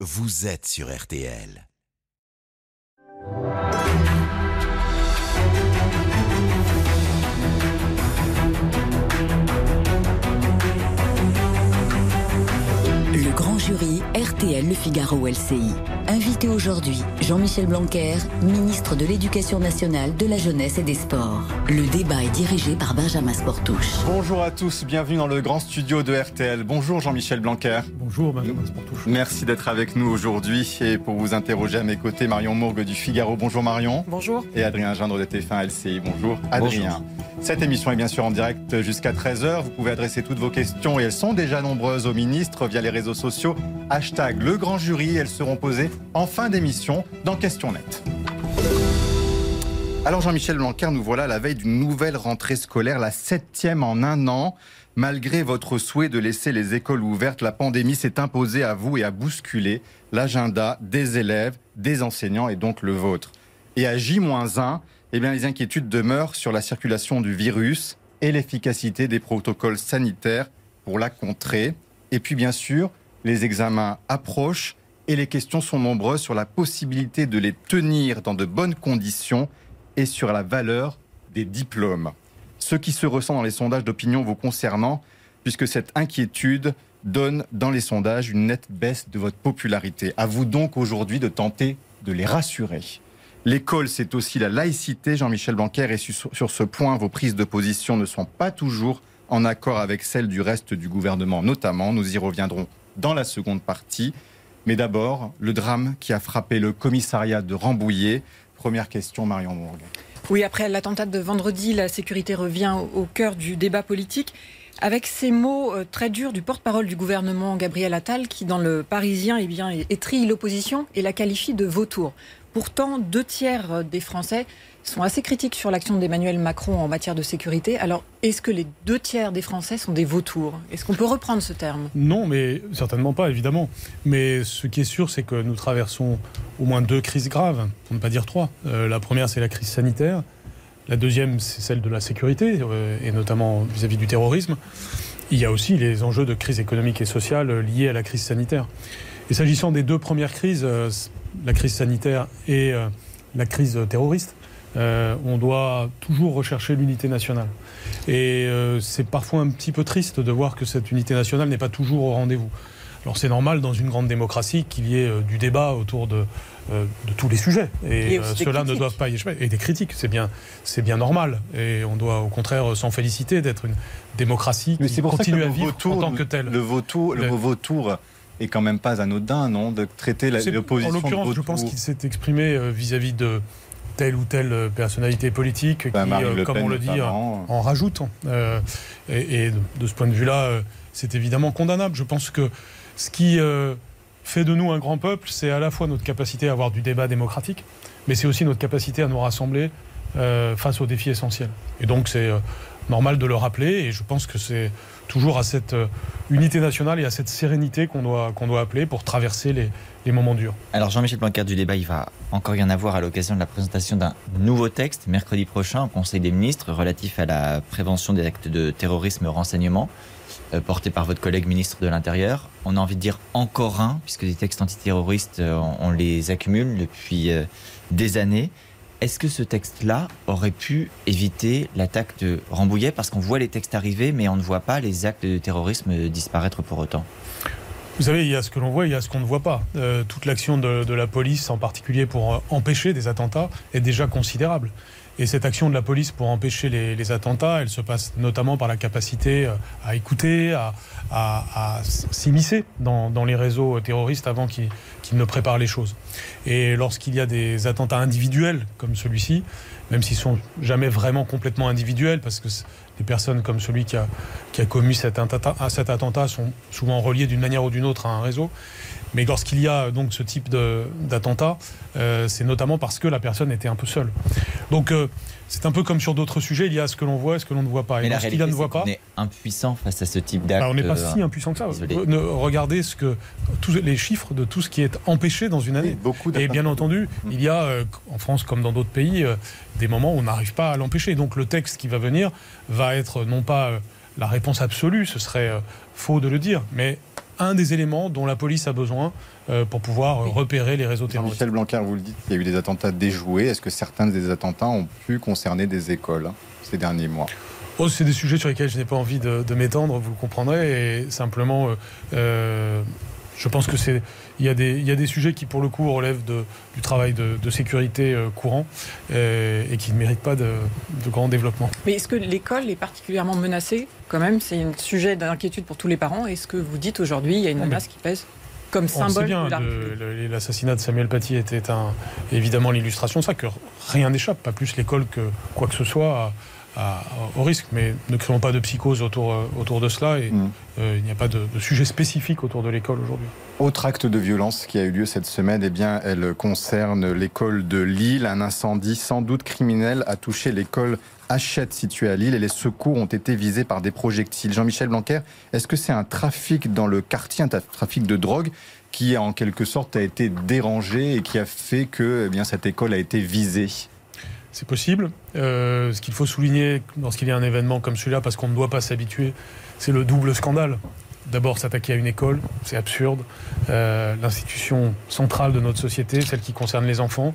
vous êtes sur RTL. Jury RTL Le Figaro LCI. Invité aujourd'hui, Jean-Michel Blanquer, ministre de l'Éducation nationale, de la jeunesse et des sports. Le débat est dirigé par Benjamin Sportouche. Bonjour à tous, bienvenue dans le grand studio de RTL. Bonjour Jean-Michel Blanquer. Bonjour Benjamin Sportouche. Merci d'être avec nous aujourd'hui et pour vous interroger à mes côtés, Marion Mourgue du Figaro. Bonjour Marion. Bonjour. Et Adrien Gindre de TF1 LCI. Bonjour Adrien. Cette émission est bien sûr en direct jusqu'à 13h. Vous pouvez adresser toutes vos questions et elles sont déjà nombreuses au ministre via les réseaux sociaux. Hashtag le grand jury. Elles seront posées en fin d'émission dans Question Net. Alors Jean-Michel Blanquer, nous voilà à la veille d'une nouvelle rentrée scolaire, la septième en un an. Malgré votre souhait de laisser les écoles ouvertes, la pandémie s'est imposée à vous et a bousculé l'agenda des élèves, des enseignants et donc le vôtre. Et à J-1, eh bien, les inquiétudes demeurent sur la circulation du virus et l'efficacité des protocoles sanitaires pour la contrer. Et puis bien sûr, les examens approchent et les questions sont nombreuses sur la possibilité de les tenir dans de bonnes conditions et sur la valeur des diplômes. Ce qui se ressent dans les sondages d'opinion vous concernant, puisque cette inquiétude donne dans les sondages une nette baisse de votre popularité. À vous donc aujourd'hui de tenter de les rassurer. L'école, c'est aussi la laïcité, Jean-Michel Blanquer, et sur ce point, vos prises de position ne sont pas toujours en accord avec celles du reste du gouvernement, notamment. Nous y reviendrons dans la seconde partie. Mais d'abord, le drame qui a frappé le commissariat de Rambouillet. Première question, Marion Mourgue. Oui, après l'attentat de vendredi, la sécurité revient au au cœur du débat politique. Avec ces mots euh, très durs du porte-parole du gouvernement, Gabriel Attal, qui dans le Parisien eh bien, étrille l'opposition et la qualifie de vautour. Pourtant, deux tiers des Français sont assez critiques sur l'action d'Emmanuel Macron en matière de sécurité. Alors, est-ce que les deux tiers des Français sont des vautours? Est-ce qu'on peut reprendre ce terme? Non, mais certainement pas, évidemment. Mais ce qui est sûr, c'est que nous traversons au moins deux crises graves, pour ne pas dire trois. Euh, la première, c'est la crise sanitaire. La deuxième, c'est celle de la sécurité, euh, et notamment vis-à-vis du terrorisme. Il y a aussi les enjeux de crise économique et sociale euh, liés à la crise sanitaire. Et s'agissant des deux premières crises, la crise sanitaire et euh, la crise terroriste, euh, on doit toujours rechercher l'unité nationale. Et euh, c'est parfois un petit peu triste de voir que cette unité nationale n'est pas toujours au rendez-vous. Alors c'est normal dans une grande démocratie qu'il y ait euh, du débat autour de, euh, de tous les sujets. Et Et euh, ceux-là ne critiques. doivent pas y échapper. Et des critiques, c'est bien, c'est bien normal. Et on doit au contraire s'en féliciter d'être une démocratie Mais qui ça que continue à vivre vautour, en tant que telle. le vautour, le Le- mot vautour est quand même pas anodin, non, de traiter l'opposition En l'occurrence, je pense qu'il s'est exprimé euh, vis-à-vis de telle ou telle euh, personnalité politique qui, Bah, euh, comme Pen, on le dit, notamment. en rajoute. Euh, et, et de, de ce point de vue-là, c'est évidemment condamnable. Je pense que ce qui euh, fait de nous un grand peuple, c'est à la fois notre capacité à avoir du débat démocratique, mais c'est aussi notre capacité à nous rassembler face aux défis essentiels. Et donc c'est normal de le rappeler, et je pense que c'est toujours à cette euh, unité nationale et à cette sérénité qu'on doit, appeler pour traverser les, moments durs. Alors Jean-Michel Blanquer du débat, il va encore y en avoir à l'occasion de la présentation d'un nouveau texte mercredi prochain au Conseil des ministres relatif à la prévention des actes de terrorisme renseignement, euh, porté par votre collègue ministre de l'Intérieur. On a envie de dire encore un, puisque des textes antiterroristes, euh, on, les accumule depuis des années. Est-ce que ce texte-là aurait pu éviter l'attaque de Rambouillet? Parce qu'on voit les textes arriver, mais on ne voit pas les actes de terrorisme disparaître pour autant. Vous savez, il y a ce que l'on voit, il y a ce qu'on ne voit pas. Euh, toute l'action de, la police, en particulier pour euh, empêcher des attentats, est déjà considérable. Et cette action de la police pour empêcher les, attentats, elle se passe notamment par la capacité euh, à écouter, à, s'immiscer dans, les réseaux terroristes avant qu'ils ne préparent les choses. Et lorsqu'il y a des attentats individuels comme celui-ci, même s'ils sont jamais vraiment complètement individuels, parce que des personnes comme celui qui a, commis cet attentat sont souvent reliées d'une manière ou d'une autre à un réseau. Mais lorsqu'il y a donc ce type d'attentat, euh, c'est notamment parce que la personne était un peu seule. Donc euh, c'est un peu comme sur d'autres sujets, il y a ce que l'on voit et ce que l'on ne voit pas. Et Mais la lorsqu'il réalité, y a ne c'est voit pas, qu'on est impuissant face à ce type d'acte. bah, on n'est pas euh, si impuissant que ça. isolé. Ne- regardez ce que, tous les chiffres de tout ce qui est empêché dans une année. Oui, beaucoup Et bien entendu, il y a, euh, en France comme dans d'autres pays, euh, des moments où on n'arrive pas à l'empêcher. Donc le texte qui va venir va être non pas euh, la réponse absolue, ce serait euh, faux de le dire, mais un des éléments dont la police a besoin pour pouvoir repérer les réseaux terroristes. Michel Blanquer, vous le dites, il y a eu des attentats déjoués. Est-ce que certains des attentats ont pu concerner des écoles ces derniers mois? Oh, c'est des sujets sur lesquels je n'ai pas envie de, m'étendre, vous le comprendrez. Et simplement, euh, je pense que c'est il y, a des, il y, a des sujets qui, pour le coup, relèvent de, du travail de, sécurité euh, courant euh, et qui ne méritent pas de, de grand développement. Mais est-ce que l'école est particulièrement menacée Quand même, c'est un sujet d'inquiétude pour tous les parents. Est-ce que vous dites aujourd'hui, il y a une menace qui pèse comme symbole bien, l'assassinat de Samuel Paty était un, évidemment l'illustration de ça, que rien n'échappe, pas plus l'école que quoi que ce soit au risque. Mais ne créons pas de psychose autour, euh, autour de cela et mm. euh, il n'y a pas de, sujet spécifique autour de l'école aujourd'hui. Autre acte de violence qui a eu lieu cette semaine, eh bien, elle concerne l'école de Lille. Un incendie sans doute criminel a touché l'école Hachette située à Lille et les secours ont été visés par des projectiles. Jean-Michel Blanquer, est-ce que c'est un trafic dans le quartier, un trafic de drogue qui en quelque sorte a été dérangé et qui a fait que eh bien, cette école a été visée? C'est possible. Euh, ce qu'il faut souligner lorsqu'il y a un événement comme celui-là, parce qu'on ne doit pas s'habituer, c'est le double scandale. D'abord, s'attaquer à une école, c'est absurde. Euh, l'institution centrale de notre société, celle qui concerne les enfants,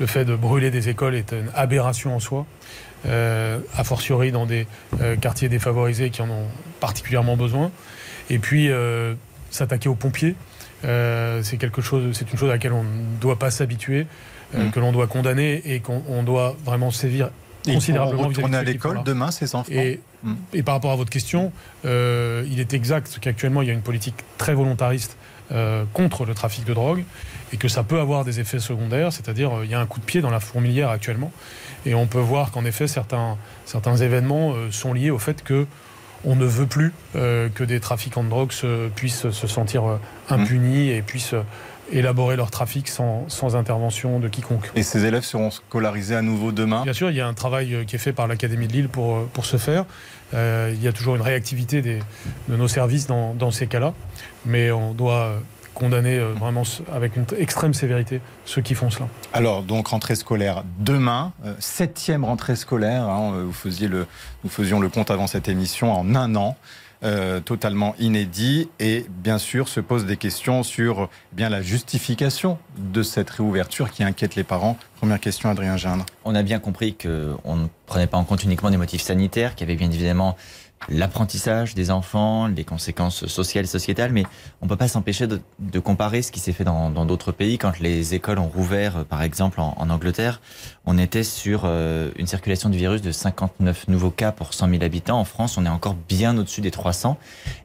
le fait de brûler des écoles est une aberration en soi. Euh, a fortiori dans des quartiers défavorisés qui en ont particulièrement besoin. Et puis, s'attaquer aux pompiers, c'est une chose à laquelle on ne doit pas s'habituer. Euh, mm. que l'on doit condamner et qu'on doit vraiment sévir considérablement. Retourner à l'école demain, ces enfants. Et, mm. et, par rapport à votre question, euh, il est exact qu'actuellement il y a une politique très volontariste euh, contre le trafic de drogue et que ça peut avoir des effets secondaires, c'est-à-dire il y a un coup de pied dans la fourmilière actuellement et on peut voir qu'en effet certains, certains événements sont liés au fait que on ne veut plus que des trafiquants de drogue puissent se sentir impunis et puissent élaborer leur trafic sans, sans, intervention de quiconque. Et ces élèves seront scolarisés à nouveau demain? Bien sûr, il y a un travail euh, qui est fait par l'Académie de Lille pour, euh, pour ce faire. Euh, il y a toujours une réactivité des, de nos services dans, dans ces cas-là, mais on doit condamner vraiment avec une extrême sévérité ceux qui font cela. Alors, donc, rentrée scolaire demain, septième rentrée scolaire, hein, vous faisiez le, nous faisions le compte avant cette émission en un an. Euh, totalement inédit et bien sûr se pose des questions sur eh bien la justification de cette réouverture qui inquiète les parents. Première question, Adrien Gindre. On a bien compris qu'on ne prenait pas en compte uniquement des motifs sanitaires, qu'il y avait bien évidemment l'apprentissage des enfants, les conséquences sociales et sociétales, mais on ne peut pas s'empêcher de, de, comparer ce qui s'est fait dans d'autres pays. Quand les écoles ont rouvert, par exemple en, en Angleterre, on était sur euh, une circulation du virus de 59 nouveaux cas pour 100 000 habitants. En France, on est encore bien au-dessus des 300.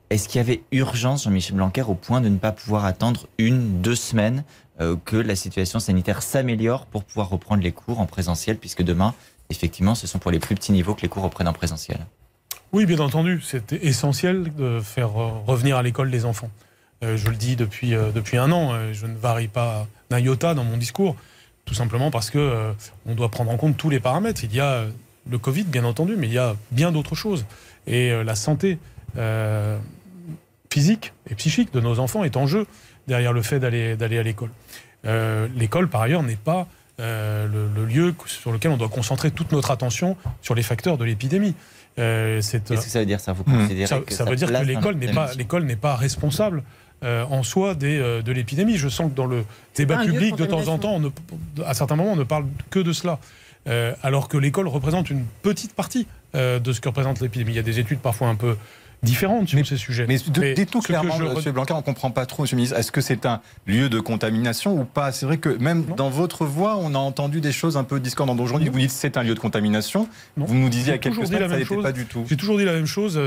Est-ce qu'il y avait urgence, Jean-Michel Blanquer, au point de ne pas pouvoir attendre une, deux semaines euh, que la situation sanitaire s'améliore pour pouvoir reprendre les cours en présentiel, puisque demain, effectivement, ce sont pour les plus petits niveaux que les cours reprennent en présentiel? Oui, bien entendu. C'est essentiel de faire revenir à l'école les enfants. Euh, je le dis depuis, euh, depuis un an. Euh, je ne varie pas d'un iota dans mon discours, tout simplement parce que on doit prendre en compte tous les paramètres. Il y a le Covid, bien entendu, mais il y a bien d'autres choses. Et la santé physique et psychique de nos enfants est en jeu derrière le fait d'aller à l'école. l'école, par ailleurs, n'est pas le, lieu sur lequel on doit concentrer toute notre attention sur les facteurs de l'épidémie. Euh, Qu'est-ce que ça veut dire ça Vous considérez ça, que ça, veut dire que l'école n'est pas l'école n'est pas responsable euh, en soi des, euh, de l'épidémie. Je sens que dans le débat public, de temps en temps, à certains moments, on ne parle que de cela. alors que l'école représente une petite partie de ce que représente l'épidémie. Il y a des études parfois un peu différentes sur ces sujets. Mais, dites-nous clairement, M. Blanquer, on ne comprend pas trop, M. le ministre, est-ce que c'est un lieu de contamination ou pas? C'est vrai que même dans votre voix, on a entendu des choses un peu discordantes. Aujourd'hui, vous dites c'est un lieu de contamination. Vous nous disiez à quelques semaines que ça n'était pas du tout. J'ai toujours dit la même chose.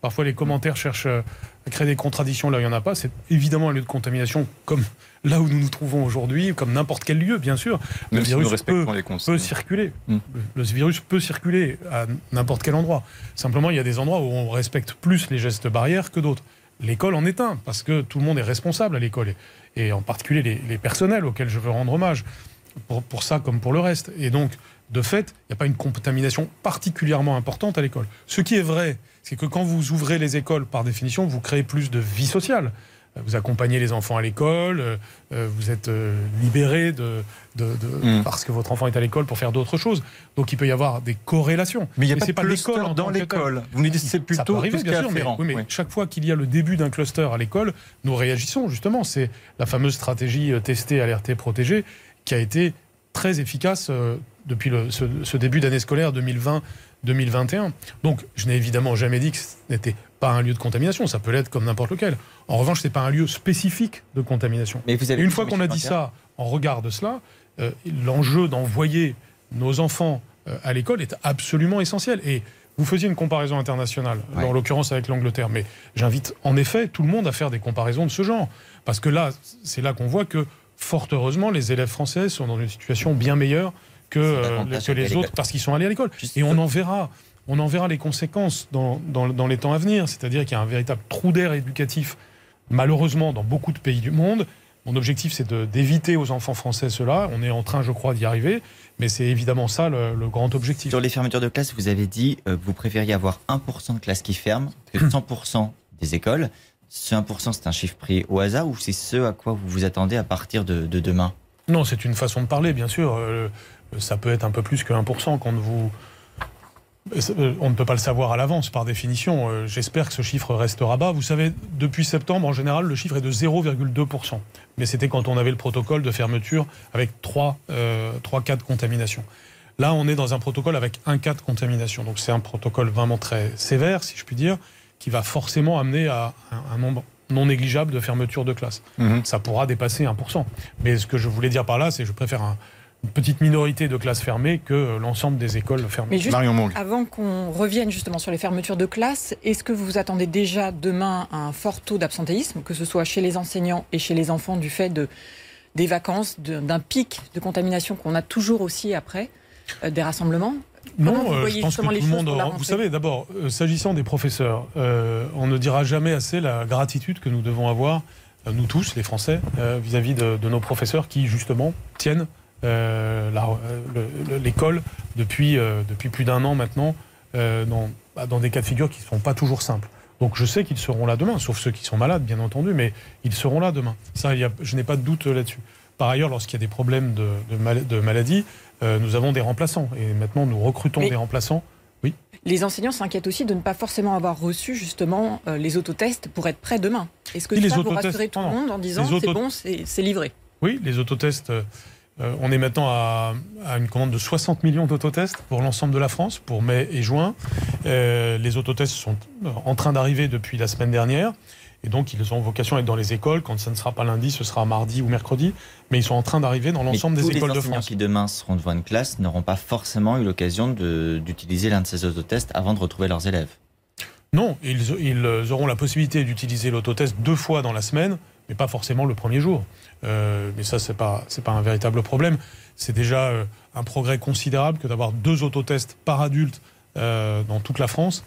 Parfois, les commentaires cherchent à créer des contradictions là où il n'y en a pas. C'est évidemment un lieu de contamination comme là où nous nous trouvons aujourd'hui, comme n'importe quel lieu, bien sûr. Le virus peut, peut, circuler. Hmm. Le, virus peut circuler à n'importe quel endroit. Simplement, il y a des endroits où on respecte plus les gestes barrières que d'autres. L'école en est un, parce que tout le monde est responsable à l'école, et, en particulier les, personnels auxquels je veux rendre hommage, pour, pour ça comme pour le reste. Et donc, de fait, il n'y a pas une contamination particulièrement importante à l'école. Ce qui est vrai, c'est que quand vous ouvrez les écoles, par définition, vous créez plus de vie sociale. vous accompagnez les enfants à l'école, euh, vous êtes libéré de, mm. parce que votre enfant est à l'école pour faire d'autres choses. Donc il peut y avoir des corrélations. Mais il n'y a pas, de l'école dans l'école. Vous nous dites c'est plutôt ça arriver, bien sûr, mais, mais chaque fois qu'il y a le début d'un cluster à l'école, nous réagissons justement. C'est la fameuse stratégie testée, alertée, protégée qui a été très efficace depuis le, ce, début d'année scolaire 2020-2021. Donc, je n'ai évidemment jamais dit que ce n'était pas un lieu de contamination. Ça peut l'être comme n'importe lequel. En revanche, ce n'est pas un lieu spécifique de contamination. Mais vous avez Et une fois qu'on a dit ça, en regard de cela, euh, l'enjeu d'envoyer nos enfants euh, à l'école est absolument essentiel. Et vous faisiez une comparaison internationale, en l'occurrence avec l'Angleterre, mais j'invite en effet tout le monde à faire des comparaisons de ce genre. Parce que là, c'est là qu'on voit que, fort heureusement, les élèves français sont dans une situation bien meilleure que, euh, les autres parce qu'ils sont allés à l'école. Et on en verra. On en verra les conséquences dans, dans, les temps à venir. C'est-à-dire qu'il y a un véritable trou d'air éducatif, malheureusement, dans beaucoup de pays du monde. Mon objectif, c'est d'éviter aux enfants français cela. On est en train, je crois, d'y arriver. Mais c'est évidemment ça le, grand objectif. Sur les fermetures de classes, vous avez dit que euh, vous préfériez avoir 1% de classes qui ferment que 100% des écoles. Ce 1%, c'est un chiffre pris au hasard ou c'est ce à quoi vous vous attendez à partir de, demain? Non, c'est une façon de parler, bien sûr. Euh, ça peut être un peu plus que 1% quand. Euh, on ne peut pas le savoir à l'avance par définition. Euh, j'espère que ce chiffre restera bas. Vous savez, depuis septembre, en général, le chiffre est de 0,2%. Mais c'était quand on avait le protocole de fermeture avec 3, euh, cas de contamination. Là, on est dans un protocole avec un cas de contamination. Donc c'est un protocole vraiment très sévère, si je puis dire, qui va forcément amener à un, nombre non négligeable de fermetures de classe. Mmh. Ça pourra dépasser 1%. Mais ce que je voulais dire par là, c'est que je préfère un, une petite minorité de classes fermées que l'ensemble des écoles fermées. Mais juste avant qu'on revienne justement sur les fermetures de classes, est-ce que vous attendez déjà demain un fort taux d'absentéisme, que ce soit chez les enseignants et chez les enfants, du fait de, des vacances, d'un pic de contamination qu'on a toujours aussi après euh, des rassemblements? Non, euh, je pense que tout le monde. Vous savez, d'abord, euh, s'agissant des professeurs, on ne dira jamais assez la gratitude que nous devons avoir, nous tous, les Français, vis-à-vis de, de, nos professeurs qui, justement, tiennent euh, euh, l'école depuis, euh, depuis plus d'un an maintenant dans, bah, dans des cas de figure qui ne sont pas toujours simples. Donc je sais qu'ils seront là demain, sauf ceux qui sont malades, bien entendu, mais ils seront là demain. Ça, y a, je n'ai pas de doute là-dessus. Par ailleurs, lorsqu'il y a des problèmes de, de, maladie, nous avons des remplaçants. Et maintenant, nous recrutons des remplaçants. Oui. Les enseignants s'inquiètent aussi de ne pas forcément avoir reçu justement les autotests pour être prêts demain. Est-ce que ça vous rassurer tout le monde en disant c'est bon, c'est livré Oui, les autotests. Euh, on est maintenant à, une commande de 60 millions d'autotests pour l'ensemble de la France, pour mai et juin. Euh, les autotests sont en train d'arriver depuis la semaine dernière. Et donc, ils ont vocation à être dans les écoles. Quand ça ne sera pas lundi, ce sera mardi ou mercredi. Mais ils sont en train d'arriver dans l'ensemble des écoles de France. Qui demain seront devant une classe n'auront pas forcément eu l'occasion d'utiliser l'un de ces autotests avant de retrouver leurs élèves. Non, ils auront la possibilité d'utiliser l'autotest deux fois dans la semaine, mais pas forcément le premier jour. Euh, mais ça, c'est pas c'est pas un véritable problème. C'est déjà euh, un progrès considérable que d'avoir deux autotests par adulte euh, dans toute la France.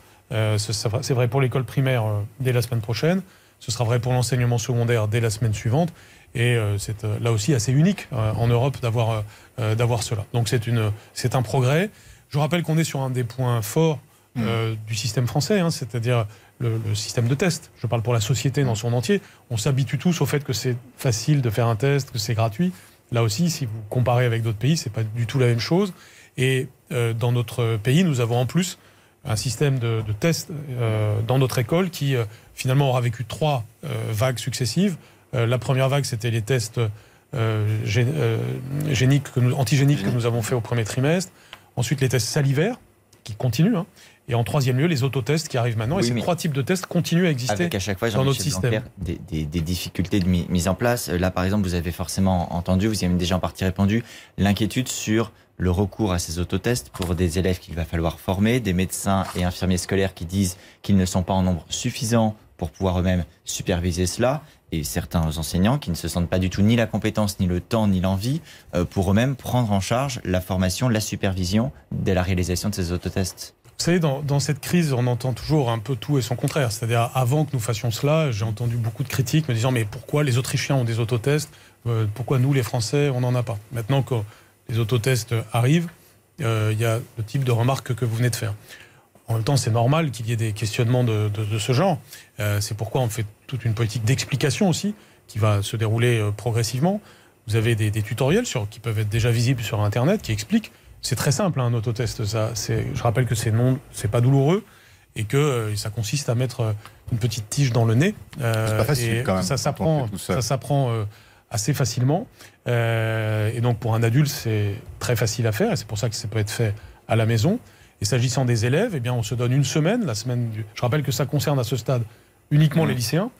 c'est vrai pour l'école primaire dès la semaine prochaine. Ce sera vrai pour l'enseignement secondaire dès la semaine suivante. Et c'est là aussi assez unique en Europe d'avoir cela. Donc c'est un progrès. Je rappelle qu'on est sur un des points forts mmh. du système français, hein, c'est-à-dire le, système de test. Je parle pour la société dans son entier. On s'habitue tous au fait que c'est facile de faire un test, que c'est gratuit. Là aussi, si vous comparez avec d'autres pays, c'est pas du tout la même chose. Et euh, dans notre pays, nous avons en plus un système de, tests euh, dans notre école qui euh, finalement aura vécu trois vagues successives. la première vague, c'était les tests géniques antigéniques que nous avons fait au premier trimestre. Ensuite, les tests salivaires qui continuent. Hein. Et en troisième lieu, les autotests qui arrivent maintenant. et ces trois types de tests continuent à exister avec à chaque fois, dans notre système. Des, des, des, difficultés de mise en place. Là, par exemple, vous avez forcément entendu, vous y avez déjà en partie répondu, l'inquiétude sur le recours à ces autotests pour des élèves qu'il va falloir former, des médecins et infirmiers scolaires qui disent qu'ils ne sont pas en nombre suffisant pour pouvoir eux-mêmes superviser cela, et certains enseignants qui ne se sentent pas du tout ni la compétence, ni le temps, ni l'envie euh, pour eux-mêmes prendre en charge la formation, la supervision dès la réalisation de ces autotests. Vous savez, dans, cette crise, on entend toujours un peu tout et son contraire. C'est-à-dire, avant que nous fassions cela, j'ai entendu beaucoup de critiques me disant mais pourquoi les Autrichiens ont des autotests euh, Pourquoi nous, les Français, on n'en a pas? Maintenant que les autotests arrivent, euh, il y a le type de remarques que vous venez de faire. En même temps, c'est normal qu'il y ait des questionnements de, ce genre. Euh, c'est pourquoi on fait toute une politique d'explication aussi, qui va se dérouler euh, progressivement. Vous avez des, tutoriels sur, qui peuvent être déjà visibles sur Internet qui expliquent. C'est très simple, hein, un autotest. Ça, je rappelle que c'est non, c'est pas douloureux et que euh, ça consiste à mettre une petite tige dans le nez. c'est pas facile quand même. Ça s'apprend, ça s'apprend assez facilement. et donc pour un adulte, c'est très facile à faire et c'est pour ça que ça peut être fait à la maison. Et s'agissant des élèves, eh bien, on se donne une semaine, la semaine du... Je rappelle que ça concerne à ce stade uniquement les mmh. lycéens.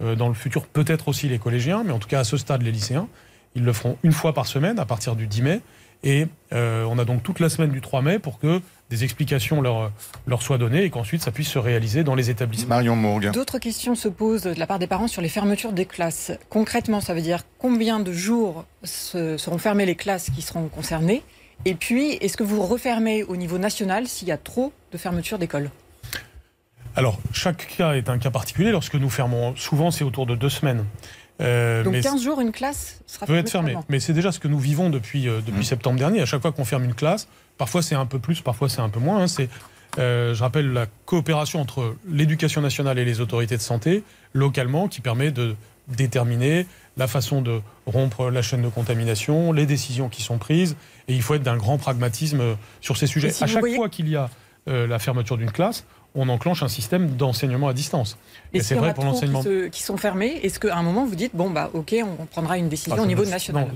Euh, dans le futur, peut-être aussi les collégiens, mais en tout cas à ce stade, les lycéens. Ils le feront une fois par semaine à partir du 10 mai. Et euh, on a donc toute la semaine du 3 mai pour que des explications leur, leur soient données et qu'ensuite ça puisse se réaliser dans les établissements. Marion Mourgue. D'autres questions se posent de la part des parents sur les fermetures des classes. Concrètement, ça veut dire combien de jours seront fermées les classes qui seront concernées? Et puis, est-ce que vous refermez au niveau national s'il y a trop de fermetures d'écoles? Alors, chaque cas est un cas particulier. Lorsque nous fermons, souvent c'est autour de deux semaines. Euh, Donc 15 jours, une classe sera peut être fermée. Mais c'est déjà ce que nous vivons depuis, euh, depuis mmh. septembre dernier. À chaque fois qu'on ferme une classe, parfois c'est un peu plus, parfois c'est un peu moins. Hein. C'est, euh, je rappelle la coopération entre l'éducation nationale et les autorités de santé localement qui permet de déterminer la façon de rompre la chaîne de contamination, les décisions qui sont prises, et il faut être d'un grand pragmatisme euh, sur ces sujets. à chaque fois qu'il y a euh, la fermeture d'une classe, on enclenche un système d'enseignement à distance. Et, c'est vrai pour l'enseignement. Qui, qui, sont fermés, est-ce qu'à un moment vous dites bon bah ok, on prendra une décision ah, au niveau national?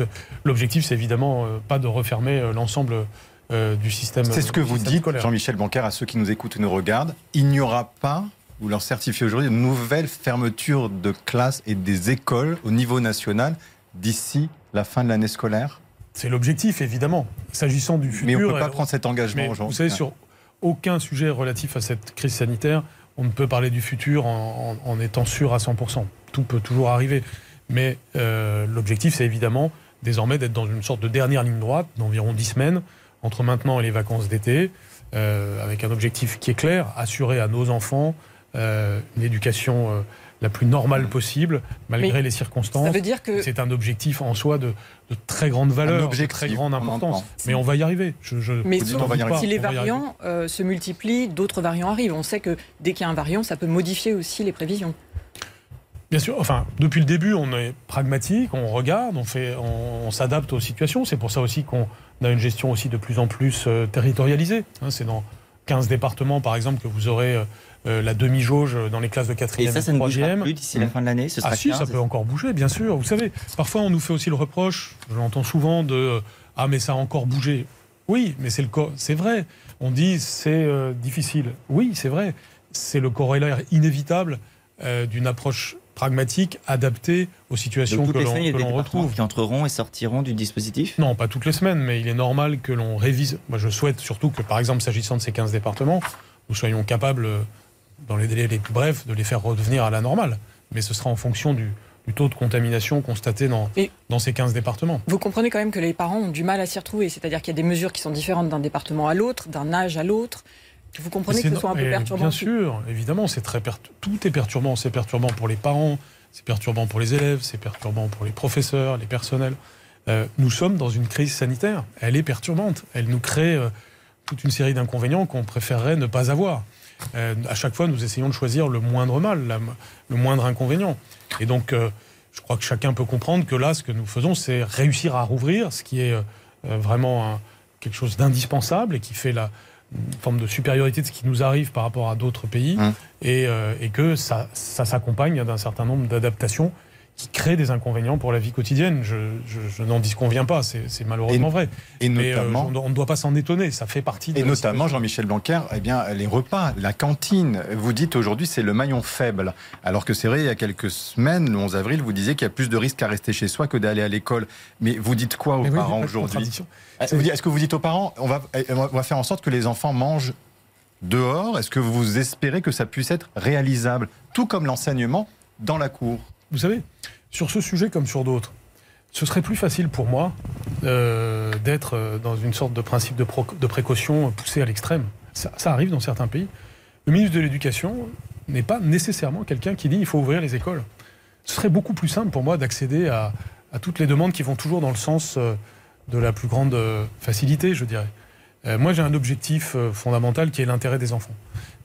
euh, L'objectif, c'est évidemment pas de refermer l'ensemble du système. C'est ce que vous dites, Jean-Michel Blanquer, à ceux qui nous écoutent et nous regardent. Il n'y aura pas vous leur certifiez aujourd'hui une nouvelle fermeture de classes et des écoles au niveau national d'ici la fin de l'année scolaire? C'est l'objectif, évidemment. S'agissant du futur. Mais on ne peut pas prendre cet engagement aujourd'hui. Vous savez, sur aucun sujet relatif à cette crise sanitaire, on ne peut parler du futur en, étant sûr à 100%. Tout peut toujours arriver. Mais euh, l'objectif, c'est évidemment désormais d'être dans une sorte de dernière ligne droite d'environ 10 semaines entre maintenant et les vacances d'été, euh, avec un objectif qui est clair, assurer à nos enfants euh, une éducation la plus normale mm. possible, malgré les circonstances. Ça veut dire que c'est un objectif en soi de, très grande valeur, de très grande importance. Mais on va y arriver. Mais si les variants euh, se multiplient, d'autres variants arrivent. On sait que dès qu'il y a un variant, ça peut modifier aussi les prévisions. Bien sûr. Enfin, depuis le début, on est pragmatique, on regarde, on fait, on, s'adapte aux situations. C'est pour ça aussi qu'on a une gestion aussi de plus en plus territorialisée. Hein, c'est dans 15 départements, par exemple, que vous aurez euh, la demi-jauge dans les classes de 4e et, ça, ça 3e. plus d'ici la fin de l'année Ah si, ça peut encore bouger, bien sûr. Vous savez, parfois on nous fait aussi le reproche, je l'entends souvent, de « Ah mais ça a encore bougé ». Oui, mais c'est le c'est vrai. On dit c'est euh, difficile. Oui, c'est vrai. C'est le corollaire inévitable euh, d'une approche pragmatique, adaptée aux situations que l'on retrouve. Qui entreront et sortiront du dispositif? Non, pas toutes les semaines, mais il est normal que l'on révise. Moi, je souhaite surtout que, par exemple, s'agissant de ces 15 départements, nous soyons capables dans les délais les plus brefs, de les faire redevenir à la normale. Mais ce sera en fonction du, taux de contamination constaté dans, dans ces 15 départements. Vous comprenez quand même que les parents ont du mal à s'y retrouver, c'est-à-dire qu'il y a des mesures qui sont différentes d'un département à l'autre, d'un âge à l'autre. Vous comprenez que ce soit un peu perturbant Bien sûr, évidemment, c'est très tout est perturbant. C'est perturbant pour les parents, c'est perturbant pour les élèves, c'est perturbant pour les professeurs, les personnels. Euh, nous sommes dans une crise sanitaire. Elle est perturbante. Elle nous crée euh, toute une série d'inconvénients qu'on préférerait ne pas avoir. Euh, à chaque fois, nous essayons de choisir le moindre mal, le moindre inconvénient. Et donc, euh, je crois que chacun peut comprendre que là, ce que nous faisons, c'est réussir à rouvrir, ce qui est euh, vraiment quelque chose d'indispensable et qui fait la forme de supériorité de ce qui nous arrive par rapport à d'autres pays, mmh. et, et, que ça, ça s'accompagne d'un certain nombre d'adaptations qui crée des inconvénients pour la vie quotidienne. Je, n'en disconviens pas, c'est malheureusement vrai. Et Mais euh, on, ne doit pas s'en étonner, ça fait partie de Et notamment, Jean-Michel Blanquer, eh bien, les repas, la cantine, vous dites aujourd'hui c'est le maillon faible. Alors que c'est vrai, il y a quelques semaines, le 11 avril, vous disiez qu'il y a plus de risques à rester chez soi que d'aller à l'école. Mais vous dites quoi aux parents aujourd'hui Est-ce que vous dites aux parents, on va, on va faire en sorte que les enfants mangent dehors? Est-ce que vous espérez que ça puisse être réalisable Tout comme l'enseignement dans la cour? Vous savez, sur ce sujet comme sur d'autres, ce serait plus facile pour moi euh, d'être euh, dans une sorte de principe de, de précaution poussé à l'extrême. Ça, arrive dans certains pays. Le ministre de l'Éducation n'est pas nécessairement quelqu'un qui dit il faut ouvrir les écoles. Ce serait beaucoup plus simple pour moi d'accéder à, toutes les demandes qui vont toujours dans le sens euh, de la plus grande facilité, je dirais. moi, j'ai un objectif fondamental qui est l'intérêt des enfants.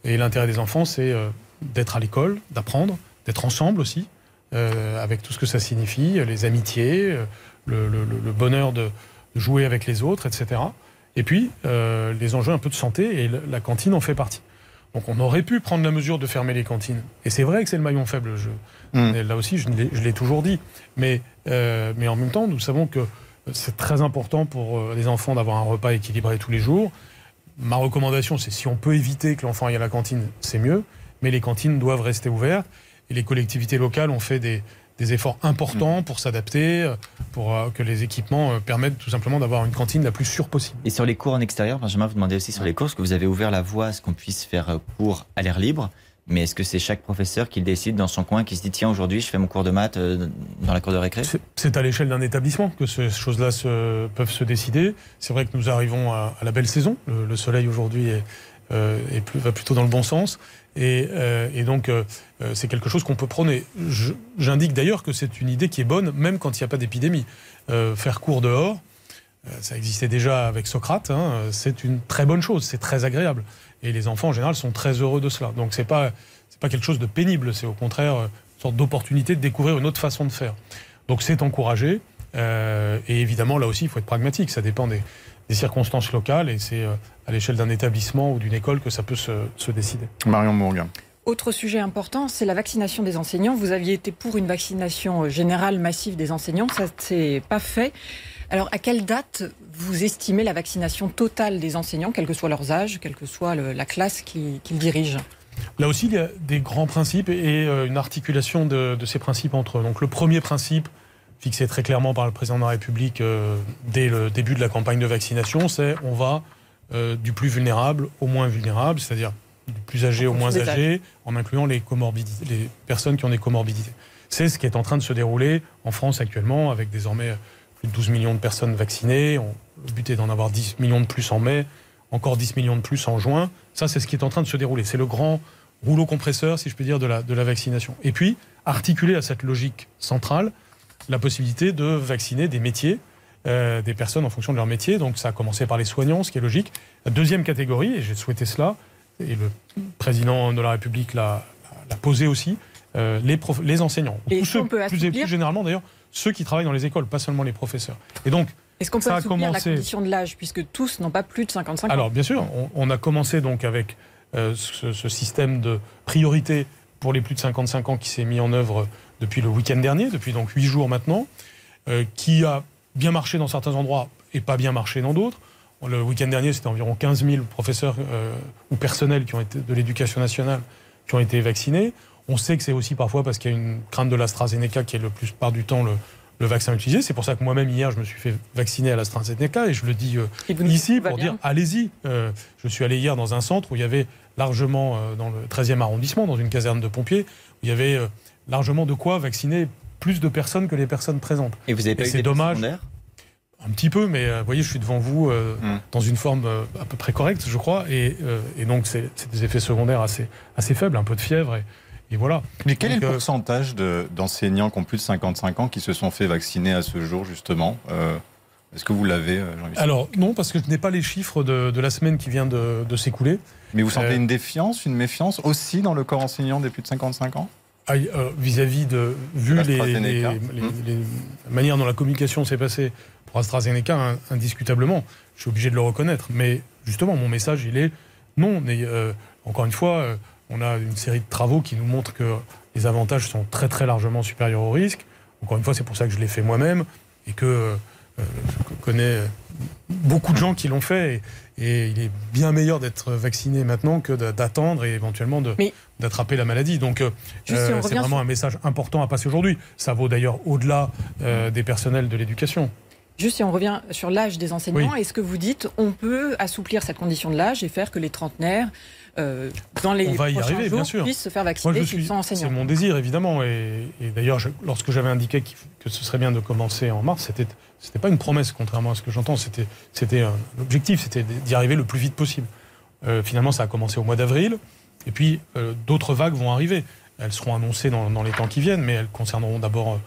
Et l'intérêt des enfants, c'est d'être à l'école, d'apprendre, d'être ensemble aussi, avec tout ce que ça signifie, les amitiés, le, bonheur de jouer avec les autres, etc. Et puis, les enjeux un peu de santé, et la cantine en fait partie. Donc on aurait pu prendre la mesure de fermer les cantines. Et c'est vrai que c'est le maillon faible. Je, hmm. Là aussi, je l'ai toujours dit. Mais, euh, mais en même temps, nous savons que c'est très important pour euh, les enfants d'avoir un repas équilibré tous les jours. Ma recommandation, c'est si on peut éviter que l'enfant aille à la cantine, c'est mieux. Mais les cantines doivent rester ouvertes. Et les collectivités locales ont fait des, des efforts importants pour s'adapter, euh, pour euh, que les équipements euh, permettent tout simplement d'avoir une cantine la plus sûre possible. Et sur les cours en extérieur, Benjamin, vous demandez aussi sur les cours, est-ce que vous avez ouvert la voie à ce qu'on puisse faire cours à l'air libre mais est-ce que c'est chaque professeur qui décide dans son coin, qui se dit tiens aujourd'hui je fais mon cours de maths dans la cour de récré? C'est à l'échelle d'un établissement que ces choses-là se, peuvent se décider. C'est vrai que nous arrivons à, la belle saison. Le, soleil aujourd'hui est, va plutôt dans le bon sens. Euh, et, donc, euh, euh, c'est quelque chose qu'on peut prôner. J'indique d'ailleurs que c'est une idée qui est bonne, même quand il n'y a pas d'épidémie. faire cours dehors, ça existait déjà avec Socrate, hein, c'est une très bonne chose, c'est très agréable. Et les enfants, en général, sont très heureux de cela. Donc, ce n'est pas, pas quelque chose de pénible, c'est au contraire une sorte d'opportunité de découvrir une autre façon de faire. Donc, c'est encouragé. et évidemment, là aussi, il faut être pragmatique. Ça dépend des, des circonstances locales et c'est euh, à l'échelle d'un établissement ou d'une école que ça peut se, décider. Marion Morgan. Autre sujet important, c'est la vaccination des enseignants. Vous aviez été pour une vaccination générale massive des enseignants, ça ne s'est pas fait. Alors, à quelle date vous estimez la vaccination totale des enseignants, quel que soit leur âge, quelle que soit la classe qu'ils dirigent? Là aussi, il y a des grands principes et euh, une articulation de, de, ces principes entre eux. Donc, le premier principe, fixé très clairement par le président de la République euh, dès le début de la campagne de vaccination, c'est on va euh, du plus vulnérable au moins vulnérable, c'est-à-dire du plus âgé au moins âgé, en incluant les, comorbidités, les personnes qui ont des comorbidités. C'est ce qui est en train de se dérouler en France actuellement, avec désormais plus de 12 millions de personnes vaccinées. On, le but est d'en avoir 10 millions de plus en mai, encore 10 millions de plus en juin. Ça, c'est ce qui est en train de se dérouler. C'est le grand rouleau compresseur, si je peux dire, de la, de la vaccination. Et puis, articulé à cette logique centrale, la possibilité de vacciner des métiers, euh, des personnes en fonction de leur métier. Donc ça a commencé par les soignants, ce qui est logique. La deuxième catégorie, et j'ai souhaité cela, et le président de la République l'a posé aussi, euh, les, les, enseignants. Et Tous ceux, plus, plus, généralement d'ailleurs, ceux qui travaillent dans les écoles, pas seulement les professeurs. Et donc, est-ce qu'on peut ça assouplir commencé... la condition de l'âge, puisque tous n'ont pas plus de 55 ans? Alors, bien sûr, on, a commencé donc avec euh, ce, ce, système de priorité pour les plus de 55 ans qui s'est mis en œuvre depuis le week-end dernier, depuis donc huit jours maintenant, euh, qui a bien marché dans certains endroits et pas bien marché dans d'autres. Le week-end dernier, c'était environ 15 000 professeurs euh, ou personnels qui ont été de l'éducation nationale qui ont été vaccinés. On sait que c'est aussi parfois parce qu'il y a une crainte de l'AstraZeneca qui est le plus part du temps le, vaccin utilisé. C'est pour ça que moi-même, hier, je me suis fait vacciner à l'AstraZeneca et je le dis euh, ici pour dire allez-y. je suis allé hier dans un centre où il y avait largement, dans le 13e arrondissement, dans une caserne de pompiers, où il y avait largement de quoi vacciner plus de personnes que les personnes présentes. Et vous avez pas eu des dommage. Un petit peu, mais euh, vous voyez, je suis devant vous euh, hmm. dans une forme euh, à peu près correcte, je crois, et, donc c'est des effets secondaires assez, assez faibles, un peu de fièvre, et, voilà. Mais quel est le pourcentage d'enseignants qui ont plus de 55 ans qui se sont fait vacciner à ce jour, justement Est-ce que vous l'avez, Alors, non, parce que je n'ai pas les chiffres de, la semaine qui vient de, de s'écouler. Mais vous sentez une défiance, une méfiance aussi dans le corps enseignant des plus de 55 ans? Euh, vis-à-vis de vu les, les, manières dont la communication s'est passée pour AstraZeneca, indiscutablement, je suis obligé de le reconnaître. Mais justement, mon message, il est non. Mais, euh, encore une fois, euh, on a une série de travaux qui nous montrent que les avantages sont très très largement supérieurs aux risques. Encore une fois, c'est pour ça que je l'ai fait moi-même et que je connais beaucoup de gens qui l'ont fait. Et il est bien meilleur d'être vacciné maintenant que d'attendre et éventuellement d'attraper la maladie. Donc euh, euh, c'est vraiment un message important à passer aujourd'hui. Ça vaut d'ailleurs au-delà euh, des personnels de l'éducation. Juste si on revient sur l'âge des enseignants, est-ce que vous dites on peut assouplir cette condition de l'âge et faire que les trentenaires dans les on va y arriver, jours, bien sûr. puissent se faire vacciner s'ils sont enseignants. C'est mon désir, évidemment. Et, d'ailleurs, lorsque j'avais indiqué que ce serait bien de commencer en mars, c'était c'était pas une promesse, contrairement à ce que j'entends. C'était, un objectif, c'était d'y arriver le plus vite possible. Euh, finalement, ça a commencé au mois d'avril. Et puis, euh, d'autres vagues vont arriver. Elles seront annoncées dans, les temps qui viennent, mais elles concerneront d'abord euh,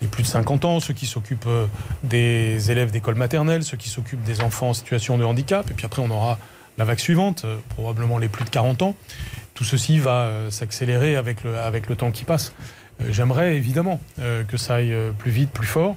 les plus de 50 ans, ceux qui s'occupent euh, des élèves d'école maternelle, ceux qui s'occupent des enfants en situation de handicap, et puis après on aura la vague suivante, euh, probablement les plus de 40 ans. Tout ceci va euh, s'accélérer avec le, avec le temps qui passe. J'aimerais évidemment que ça aille plus vite, plus fort.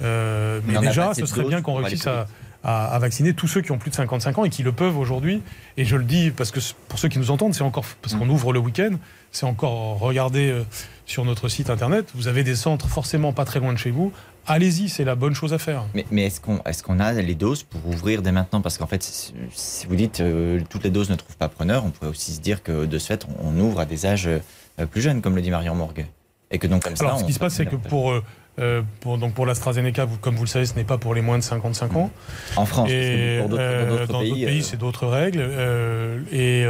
mais, déjà, ce serait bien qu'on réussisse à, à, vacciner tous ceux qui ont plus de 55 ans et qui le peuvent aujourd'hui. Et je le dis parce que pour ceux qui nous entendent, c'est encore parce qu'on mmh. ouvre le week-end, c'est encore regarder sur notre site internet. Vous avez des centres forcément pas très loin de chez vous. Allez-y, c'est la bonne chose à faire. Mais, mais est-ce qu'on est qu'on a les doses pour ouvrir dès maintenant? Parce qu'en fait, si vous dites euh, toutes les doses ne trouvent pas preneur, on pourrait aussi se dire que de ce fait, on, ouvre à des âges euh, plus jeunes, comme le dit Marion Morgue. Et que donc comme Alors, ce qui se passe, c'est que pour euh, pour, donc pour l'AstraZeneca, comme vous le savez, ce n'est pas pour les moins de 55 ans. En France, et, pour d'autres dans pays, pays c'est d'autres règles. et,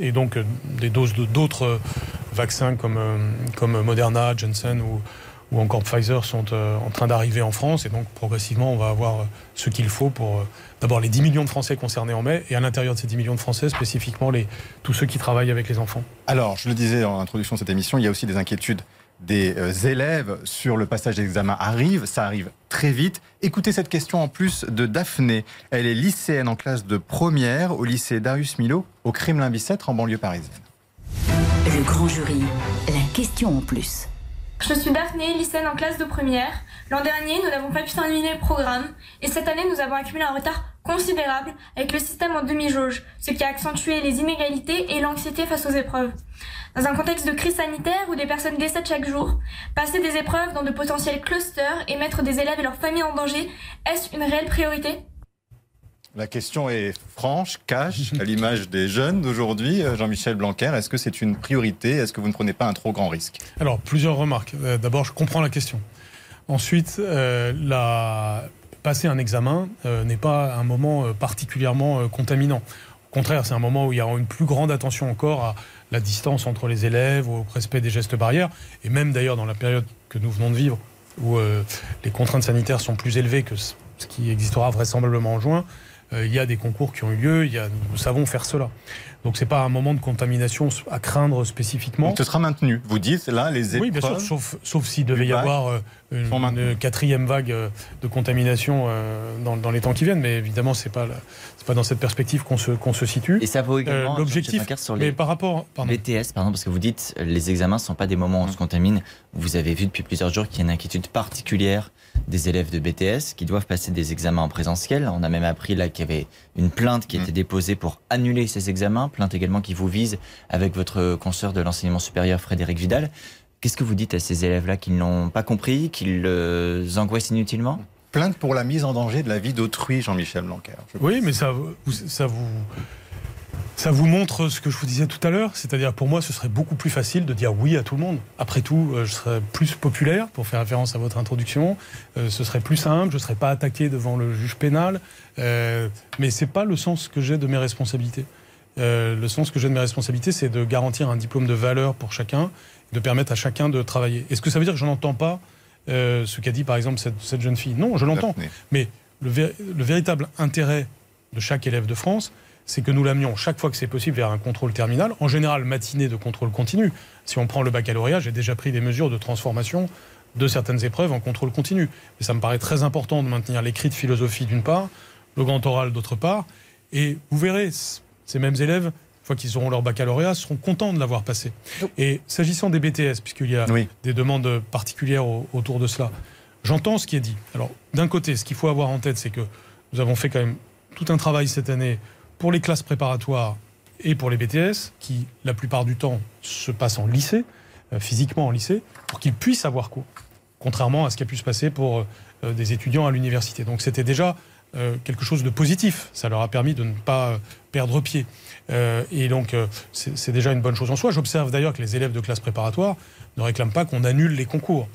et, donc des doses d'autres vaccins comme, euh, comme Moderna, Johnson ou, ou encore Pfizer sont euh, en train d'arriver en France. Et donc, progressivement, on va avoir euh, ce qu'il faut pour d'abord les 10 millions de Français concernés en mai, et à l'intérieur de ces 10 millions de Français, spécifiquement les, tous ceux qui travaillent avec les enfants. Alors, je le disais en introduction de cette émission, il y a aussi des inquiétudes des élèves sur le passage d'examen arrive, ça arrive très vite. Écoutez cette question en plus de Daphné. Elle est lycéenne en classe de première au lycée Darius Milo au Kremlin-Bicêtre en banlieue parisienne. Le grand jury, la question en plus. Je suis Daphné, lycéenne en classe de première. L'an dernier, nous n'avons pas pu terminer le programme et cette année, nous avons accumulé un retard considérable avec le système en demi-jauge, ce qui a accentué les inégalités et l'anxiété face aux épreuves. Dans un contexte de crise sanitaire où des personnes décèdent chaque jour, passer des épreuves dans de potentiels clusters et mettre des élèves et leurs familles en danger, est-ce une réelle priorité? La question est franche, cash, à l'image des jeunes d'aujourd'hui. Euh, Jean-Michel Blanquer, est-ce que c'est une priorité? Est-ce que vous ne prenez pas un trop grand risque? Alors, plusieurs remarques. Euh, d'abord, je comprends la question. Ensuite, euh, passer un examen n'est pas un moment particulièrement contaminant. Au contraire, c'est un moment où il y a une plus grande attention encore à la distance entre les élèves, au respect des gestes barrières, et même d'ailleurs dans la période que nous venons de vivre, où les contraintes sanitaires sont plus élevées que ce qui existera vraisemblablement en juin, il y a des concours qui ont eu lieu, il y a, nous savons faire cela. Donc c'est pas un moment de contamination à craindre spécifiquement. Donc ce sera maintenu. Vous dites là les épreuves. Oui, bien sûr, sauf, sauf s'il devait y avoir euh, une, quatrième vague euh, de contamination dans, dans, les temps qui viennent. Mais évidemment, c'est pas c'est pas dans cette perspective qu'on se qu'on se situe. Et ça vaut également l'objectif. sur les mais par rapport pardon. BTS, pardon, parce que vous dites les examens sont pas des moments où on se contamine. Vous avez vu depuis plusieurs jours qu'il y a une inquiétude particulière des élèves de BTS qui doivent passer des examens en présentiel. On a même appris là qu'il y avait une plainte qui était mm. déposée pour annuler ces examens, plainte également qui vous vise avec votre consoeur de l'enseignement supérieur Frédéric Vidal. Qu'est-ce que vous dites à ces élèves-là qui n'ont pas compris, qui les angoissent inutilement? Plainte pour la mise en danger de la vie d'autrui, Jean-Michel Blanquer. Oui, mais ça, ça vous ça vous montre ce que je vous disais tout à l'heure, c'est-à-dire pour moi ce serait beaucoup plus facile de dire oui à tout le monde. Après tout, euh, je serais plus populaire, pour faire référence à votre introduction, euh, ce serait plus simple, je ne serais pas attaqué devant le juge pénal, euh, mais ce n'est pas le sens que j'ai de mes responsabilités. Le sens que j'ai de mes responsabilités, c'est de garantir un diplôme de valeur pour chacun, de permettre à chacun de travailler. Est-ce que ça veut dire que je n'entends pas ce qu'a dit par exemple cette, jeune fille? Non, je l'entends. Mais le véritable intérêt de chaque élève de France, c'est que nous l'amenions chaque fois que c'est possible vers un contrôle terminal, en général matinée de contrôle continu. Si on prend le baccalauréat, j'ai déjà pris des mesures de transformation de certaines épreuves en contrôle continu. Et ça me paraît très important de maintenir l'écrit de philosophie d'une part, le grand oral d'autre part. Et vous verrez, ces mêmes élèves, une fois qu'ils auront leur baccalauréat, seront contents de l'avoir passé. Et s'agissant des BTS, puisqu'il y a des demandes particulières autour de cela, j'entends ce qui est dit. Alors, d'un côté, ce qu'il faut avoir en tête, c'est que nous avons fait quand même tout un travail cette année pour les classes préparatoires et pour les BTS, qui la plupart du temps se passent en lycée, euh, physiquement en lycée, pour qu'ils puissent avoir cours, contrairement à ce qui a pu se passer pour euh, des étudiants à l'université. Donc c'était déjà euh, quelque chose de positif, ça leur a permis de ne pas perdre pied. et donc c'est déjà une bonne chose en soi. J'observe d'ailleurs que les élèves de classe préparatoire ne réclament pas qu'on annule les concours.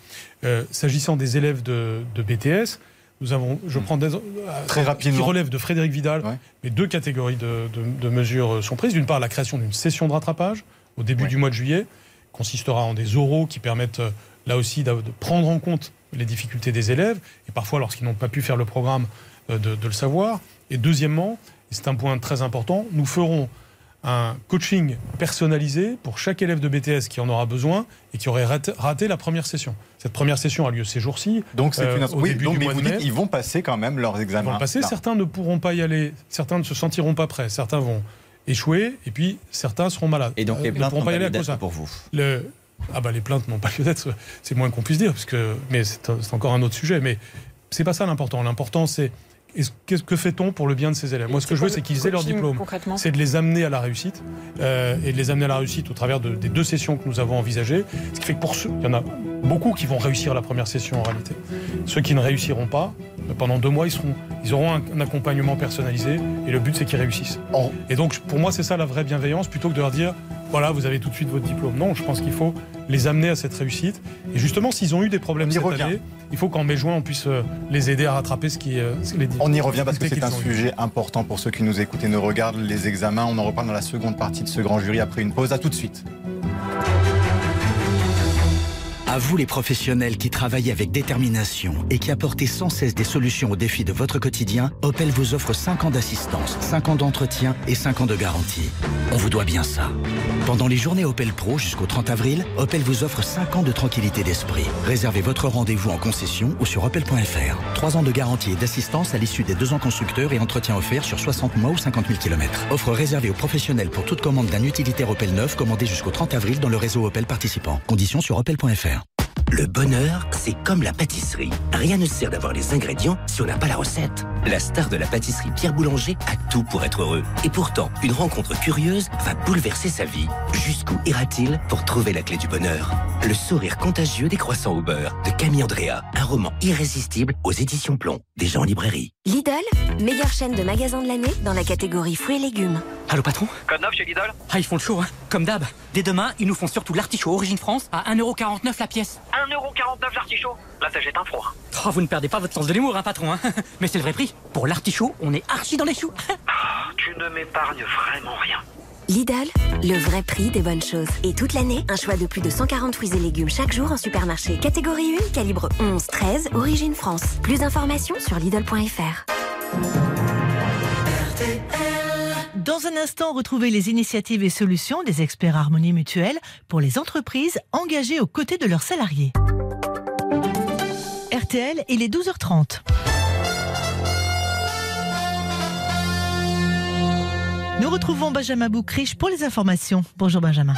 S'agissant des élèves de, de BTS, nous avons, je hmm. prends des, euh, très rapidement, qui relève de Frédéric Vidal, mais deux catégories de, mesures sont prises. D'une part, la création d'une session de rattrapage au début du mois de juillet, consistera en des oraux qui permettent euh, là aussi de, prendre en compte les difficultés des élèves et parfois lorsqu'ils n'ont pas pu faire le programme euh, de, le savoir. Et deuxièmement, et c'est un point très important, nous ferons un coaching personnalisé pour chaque élève de BTS qui en aura besoin et qui aurait raté, la première session. Cette première session a lieu ces jours-ci. Donc c'est une... oui, donc, mais vous dites ils vont passer quand même leurs examens. Ils vont passer. Certains ne pourront pas y aller. Certains ne se sentiront pas prêts. Certains vont échouer et puis certains seront malades. Et donc les plaintes n'ont pas, lieu d'être pour vous. Le... Ah bah les plaintes n'ont pas lieu d'être. C'est moins qu'on puisse dire, parce que... mais c'est encore un autre sujet. Mais c'est pas ça l'important. L'important c'est qu'est-ce que fait-on pour le bien de ces élèves? Moi, ce que je veux, c'est qu'ils aient leur diplôme. C'est de les amener à la réussite euh, et de les amener à la réussite au travers des deux sessions que nous avons envisagées. Ce qui fait que pour ceux, il y en a beaucoup qui vont réussir la première session en réalité. Ceux qui ne réussiront pas, pendant deux mois, ils, seront, ils auront un, accompagnement personnalisé et le but, c'est qu'ils réussissent. Et donc, pour moi, c'est ça la vraie bienveillance, plutôt que de leur dire voilà, vous avez tout de suite votre diplôme. Non, je pense qu'il faut les amener à cette réussite. Et justement, s'ils ont eu des problèmes cette année, il faut qu'en mai-juin, on puisse euh, les aider à rattraper ce qui, euh, les dit. On y revient parce que c'est un sujet important pour ceux qui nous écoutent et nous regardent. Les examens, on en reparle dans la seconde partie de ce grand jury après une pause. À tout de suite. À vous les professionnels qui travaillent avec détermination et qui apportez sans cesse des solutions aux défis de votre quotidien, Opel vous offre 5 ans d'assistance, 5 ans d'entretien et 5 ans de garantie. On vous doit bien ça. Pendant les journées Opel Pro jusqu'au 30 avril, Opel vous offre 5 ans de tranquillité d'esprit. Réservez votre rendez-vous en concession ou sur opel.fr. 3 ans de garantie et d'assistance à l'issue des 2 ans constructeurs et entretien offert sur 60 mois ou 50 000 km. Offre réservée aux professionnels pour toute commande d'un utilitaire Opel neuf commandé jusqu'au 30 avril dans le réseau Opel participant. Conditions sur opel.fr. Le bonheur, c'est comme la pâtisserie. Rien ne sert d'avoir les ingrédients si on n'a pas la recette. La star de la pâtisserie Pierre Boulanger a tout pour être heureux. Et pourtant, une rencontre curieuse va bouleverser sa vie. Jusqu'où ira-t-il pour trouver la clé du bonheur? Le sourire contagieux des croissants au beurre de Camille Andrea. Un roman irrésistible aux éditions Plomb. Déjà en librairie. Lidl, meilleure chaîne de magasins de l'année dans la catégorie fruits et légumes. Allô patron Code 9 chez Lidl Ah ils font le show hein, comme d'hab. Dès demain, ils nous font surtout l'artichaut Origine France à 1,49€ la pièce. 1,49€ l'artichaut Là t'achètes un froid. Oh, vous ne perdez pas votre sens de l'humour hein patron hein. Mais c'est le vrai prix. Pour l'artichaut, on est archi dans les choux. Ah, tu ne m'épargnes vraiment rien. Lidl, le vrai prix des bonnes choses. Et toute l'année, un choix de plus de 140 fruits et légumes chaque jour en supermarché. Catégorie 1, calibre 11-13, origine France. Plus d'informations sur Lidl.fr. Dans un instant, retrouvez les initiatives et solutions des experts Harmonie Mutuelle pour les entreprises engagées aux côtés de leurs salariés. RTL, il est 12h30. Nous retrouvons Benjamin Boucriche pour les informations. Bonjour Benjamin.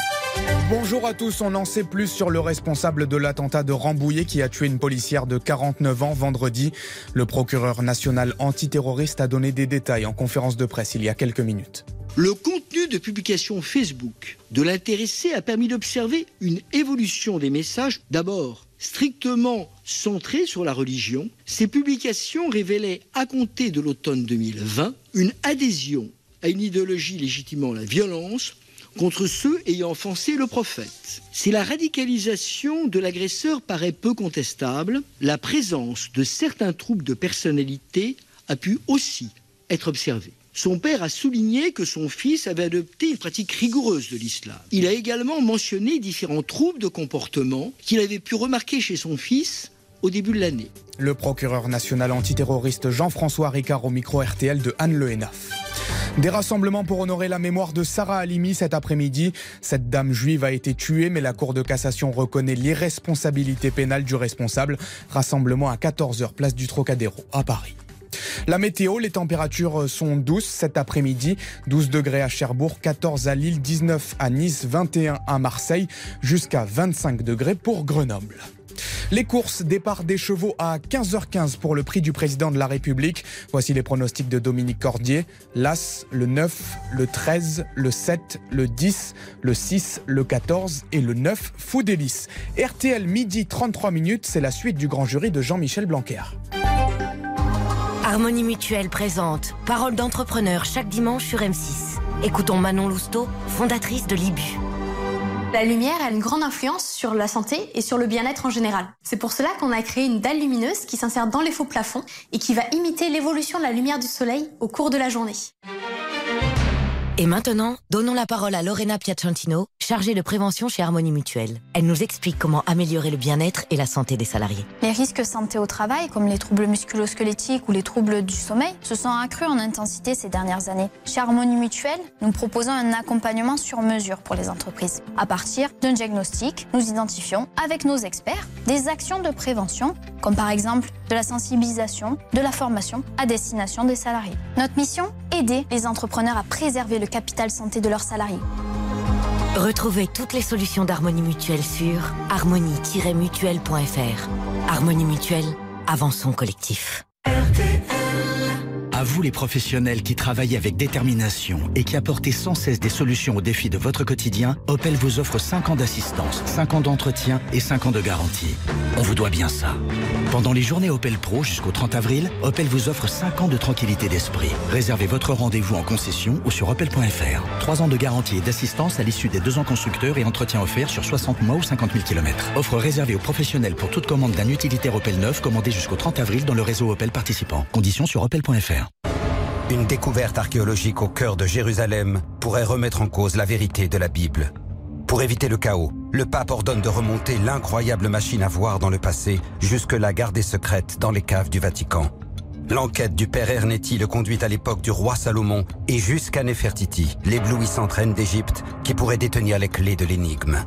Bonjour à tous, on en sait plus sur le responsable de l'attentat de Rambouillet qui a tué une policière de 49 ans vendredi. Le procureur national antiterroriste a donné des détails en conférence de presse il y a quelques minutes. Le contenu de publication Facebook de l'intéressé a permis d'observer une évolution des messages. D'abord, strictement centrés sur la religion, ces publications révélaient, à compter de l'automne 2020, une adhésion à une idéologie légitimant la violence contre ceux ayant offensé le prophète. Si la radicalisation de l'agresseur paraît peu contestable, la présence de certains troubles de personnalité a pu aussi être observée. Son père a souligné que son fils avait adopté une pratique rigoureuse de l'islam. Il a également mentionné différents troubles de comportement qu'il avait pu remarquer chez son fils au début de l'année. Le procureur national antiterroriste Jean-François Ricard au micro RTL de Anne Le Des rassemblements pour honorer la mémoire de Sarah Halimi cet après-midi. Cette dame juive a été tuée, mais la Cour de cassation reconnaît l'irresponsabilité pénale du responsable. Rassemblement à 14h, place du Trocadéro, à Paris. La météo, les températures sont douces cet après-midi. 12 degrés à Cherbourg, 14 à Lille, 19 à Nice, 21 à Marseille, jusqu'à 25 degrés pour Grenoble. Les courses, départ des chevaux à 15h15 pour le prix du président de la République. Voici les pronostics de Dominique Cordier. L'As, le 9, le 13, le 7, le 10, le 6, le 14 et le 9, Foudélis. RTL midi 33 minutes, c'est la suite du grand jury de Jean-Michel Blanquer. Harmonie Mutuelle présente Parole d'entrepreneur chaque dimanche sur M6. Écoutons Manon Lousteau, fondatrice de l'IBU. La lumière a une grande influence sur la santé et sur le bien-être en général. C'est pour cela qu'on a créé une dalle lumineuse qui s'insère dans les faux plafonds et qui va imiter l'évolution de la lumière du soleil au cours de la journée. Et maintenant, donnons la parole à Lorena Piacentino, chargée de prévention chez Harmonie Mutuelle. Elle nous explique comment améliorer le bien-être et la santé des salariés. Les risques santé au travail, comme les troubles musculo-squelettiques ou les troubles du sommeil, se sont accrus en intensité ces dernières années. Chez Harmonie Mutuelle, nous proposons un accompagnement sur mesure pour les entreprises. À partir d'un diagnostic, nous identifions, avec nos experts, des actions de prévention, comme par exemple de la sensibilisation, de la formation à destination des salariés. Notre mission Aider les entrepreneurs à préserver le capital santé de leurs salariés. Retrouvez toutes les solutions d'Harmonie Mutuelle sur harmonie-mutuelle.fr. Harmonie Mutuelle, avançons collectif. À vous les professionnels qui travaillent avec détermination et qui apportez sans cesse des solutions aux défis de votre quotidien, Opel vous offre 5 ans d'assistance, 5 ans d'entretien et 5 ans de garantie. On vous doit bien ça. Pendant les journées Opel Pro jusqu'au 30 avril, Opel vous offre 5 ans de tranquillité d'esprit. Réservez votre rendez-vous en concession ou sur opel.fr. 3 ans de garantie et d'assistance à l'issue des 2 ans constructeurs et entretien offert sur 60 mois ou 50 000 km. Offre réservée aux professionnels pour toute commande d'un utilitaire Opel neuf commandé jusqu'au 30 avril dans le réseau Opel participant. Conditions sur opel.fr. Une découverte archéologique au cœur de Jérusalem pourrait remettre en cause la vérité de la Bible. Pour éviter le chaos, le pape ordonne de remonter l'incroyable machine à voir dans le passé, jusque-là gardée secrète dans les caves du Vatican. L'enquête du père Ernetti le conduit à l'époque du roi Salomon et jusqu'à Nefertiti, l'éblouissante reine d'Égypte qui pourrait détenir les clés de l'énigme.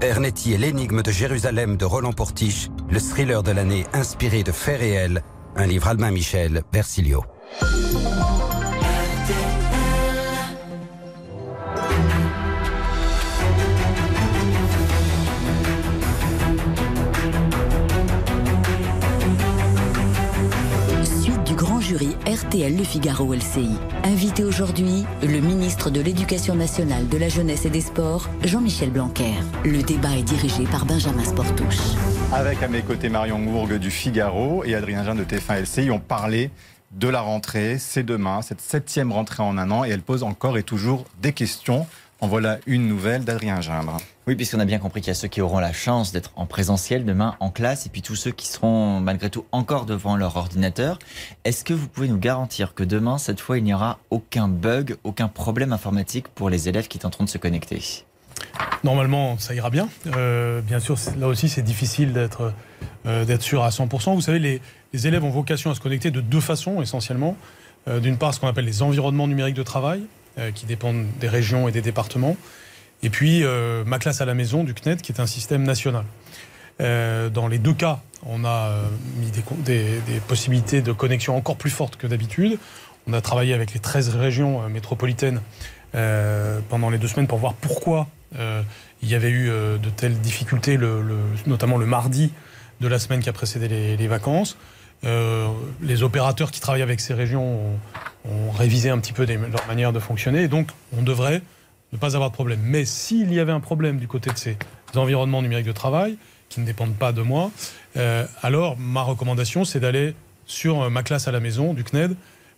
Ernetti et l'énigme de Jérusalem de Roland Portiche, le thriller de l'année inspiré de faits réels, un livre Albin Michel, Versilio. Suite du grand jury RTL Le Figaro LCI. Invité aujourd'hui, le ministre de l'Éducation nationale, de la jeunesse et des sports, Jean-Michel Blanquer. Le débat est dirigé par Benjamin Sportouche. Avec à mes côtés Marion Gourgue du Figaro et Adrien Jean de TF1 LCI, on parlait de la rentrée. C'est demain, cette septième rentrée en un an, et elle pose encore et toujours des questions. En voilà une nouvelle d'Adrien Gindre. Oui, puisqu'on a bien compris qu'il y a ceux qui auront la chance d'être en présentiel demain en classe, et puis tous ceux qui seront malgré tout encore devant leur ordinateur. Est-ce que vous pouvez nous garantir que demain, cette fois, il n'y aura aucun bug, aucun problème informatique pour les élèves qui tenteront de se connecter? Normalement, ça ira bien. Euh, bien sûr, là aussi, c'est difficile d'être euh, sûr à 100%. Vous savez, les, élèves ont vocation à se connecter de deux façons, essentiellement. Euh, D'une part, ce qu'on appelle les environnements numériques de travail, qui dépendent des régions et des départements. Et puis, ma classe à la maison du CNED, qui est un système national. Dans les deux cas, on a mis des, possibilités de connexion encore plus fortes que d'habitude. On a travaillé avec les 13 régions métropolitaines pendant les deux semaines pour voir pourquoi il y avait eu de telles difficultés, notamment le mardi de la semaine qui a précédé les, vacances. Euh, les opérateurs qui travaillent avec ces régions ont, révisé un petit peu leur manière de fonctionner, donc on devrait ne pas avoir de problème. Mais s'il y avait un problème du côté de ces environnements numériques de travail, qui ne dépendent pas de moi, euh, alors ma recommandation, c'est d'aller sur ma classe à la maison du CNED,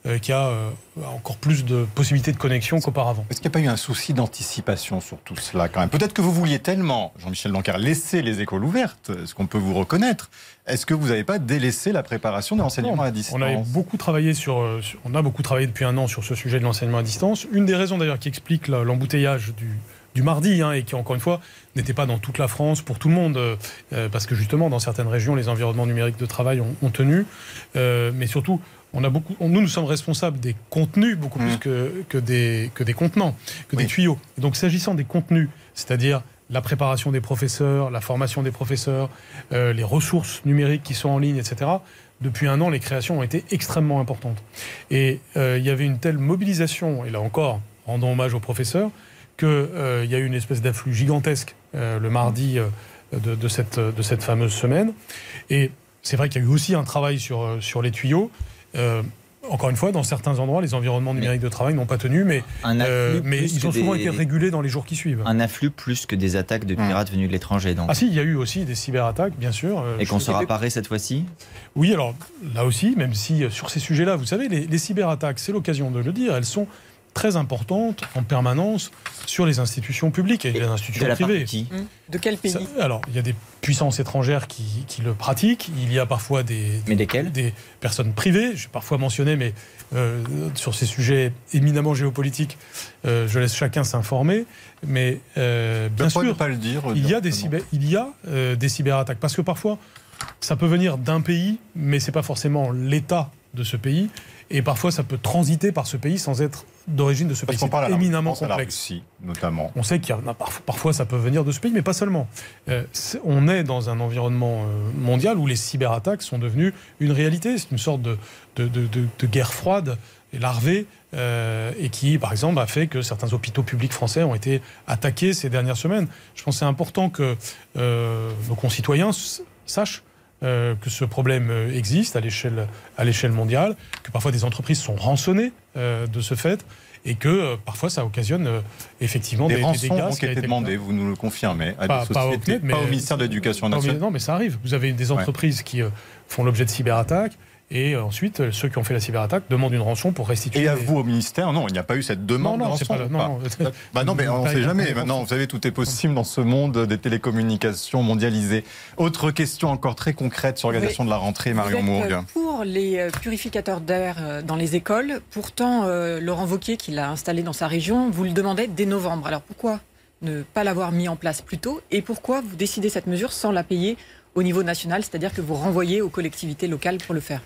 euh, qui a euh, encore plus de possibilités de connexion qu'auparavant. Est-ce qu'il n'y a pas eu un souci d'anticipation sur tout cela quand même? Peut-être que vous vouliez tellement, Jean-Michel Blanquer, laisser les écoles ouvertes, ce qu'on peut vous reconnaître. Est-ce que vous n'avez pas délaissé la préparation de l'enseignement à distance? on a beaucoup travaillé sur, sur, on a beaucoup travaillé depuis un an sur ce sujet de l'enseignement à distance. Une des raisons d'ailleurs qui explique l'embouteillage du, du mardi hein, et qui encore une fois n'était pas dans toute la France pour tout le monde euh, parce que justement dans certaines régions les environnements numériques de travail ont, ont tenu euh, mais surtout on a beaucoup, on, nous, nous sommes responsables des contenus beaucoup mmh. plus que, que, des, que des contenants, que oui. des tuyaux. Et donc, s'agissant des contenus, c'est-à-dire la préparation des professeurs, la formation des professeurs, euh, les ressources numériques qui sont en ligne, etc., depuis un an, les créations ont été extrêmement importantes. Et euh, il y avait une telle mobilisation, et là encore, rendons hommage aux professeurs, qu'il euh, y a eu une espèce d'afflux gigantesque euh, le mardi de, de, cette, de cette fameuse semaine. Et c'est vrai qu'il y a eu aussi un travail sur, sur les tuyaux. Euh, encore une fois, dans certains endroits, les environnements numériques de travail n'ont pas tenu, mais, euh, mais ils ont souvent des... été régulés dans les jours qui suivent. Un afflux plus que des attaques de pirates mmh. venus de l'étranger. Ah si, il y a eu aussi des cyberattaques, bien sûr. Euh, Et qu'on sera paré cette fois-ci? Oui, alors là aussi, même si sur ces sujets-là, vous savez, les, les cyberattaques, c'est l'occasion de le dire, elles sont très importante en permanence sur les institutions publiques et, les institutions de privées. de qui. De quel pays Ça- alors, il y a des puissances étrangères qui, qui le pratiquent. Il y a parfois des, Mais desquelles des personnes privées. J'ai parfois mentionné, mais euh, sur ces sujets éminemment géopolitiques, euh, je laisse chacun s'informer. Mais euh, bien sûr, ne pas le dire il y a des, cyber, il y a, euh, des cyberattaques. Parce que parfois, ça peut venir d'un pays, mais c'est pas forcément l'État de ce pays. Et parfois, ça peut transiter par ce pays sans être d'origine de ce Parce pays. C'est éminemment pense à la complexe. Russie, notamment. On sait qu'il y a parf- parfois ça peut venir de ce pays, mais pas seulement. Euh, on est dans un environnement euh, mondial où les cyberattaques sont devenues une réalité. C'est une sorte de, de- de- guerre froide et larvée, euh, et qui, par exemple, a fait que certains hôpitaux publics français ont été attaqués ces dernières semaines. Je pense que c'est important que euh, nos concitoyens sachent euh, que ce problème euh, existe à l'échelle mondiale, que parfois des entreprises sont rançonnées euh, de ce fait, et que euh, parfois ça occasionne euh, effectivement Des des, rançons dégâts. ont été demandées, vous nous le confirmez, à Pas- des pas au sociétés, CNED, mais- pas au ministère de l'Éducation Non, mais- nationale. Non, mais ça arrive. Vous avez des entreprises qui euh, font l'objet de cyberattaques. Et euh, ensuite, ceux qui ont fait la cyberattaque demandent une rançon pour restituer. Et à les- vous au ministère, non, il n'y a pas eu cette demande Non, non, de c'est rançon, pas- non, non. Bah non, mais on ne sait jamais. Maintenant, vous savez, tout est possible dans ce monde des télécommunications mondialisées. Autre question encore très concrète sur l'organisation Oui. de la rentrée, Vous Marion êtes, Mourgue. euh, pour les euh, purificateurs d'air dans les écoles. Pourtant, euh, Laurent Wauquiez, qui l'a installé dans sa région, vous le demandait dès novembre. Alors pourquoi ne pas l'avoir mis en place plus tôt Et pourquoi vous décidez cette mesure sans la payer au niveau national, c'est-à-dire que vous renvoyez aux collectivités locales pour le faire?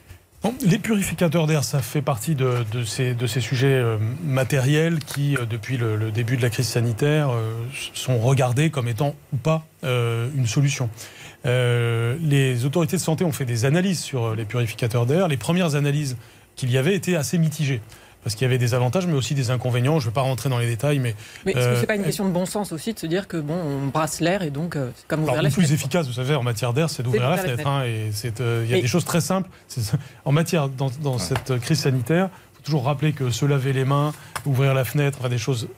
Les purificateurs d'air, ça fait partie de, ces, sujets euh, matériels qui, euh, depuis le, début de la crise sanitaire, euh, sont regardés comme étant ou pas une solution. Les autorités de santé ont fait des analyses sur les purificateurs d'air. Les premières analyses qu'il y avait étaient assez mitigées. Parce qu'il y avait des avantages, mais aussi des inconvénients. Je ne vais pas rentrer dans les détails, mais. Mais est-ce que euh, c'est pas une question de bon sens aussi de se dire que bon, on brasse l'air et donc euh, c'est comme ouvrir alors, la le plus efficace, vous savez, en matière d'air, c'est d'ouvrir la fenêtre. hein, et c'est, euh, il y a des choses très simples. En matière, dans, dans cette crise sanitaire, il faut toujours rappeler que se laver les mains, ouvrir la fenêtre, enfin, des choses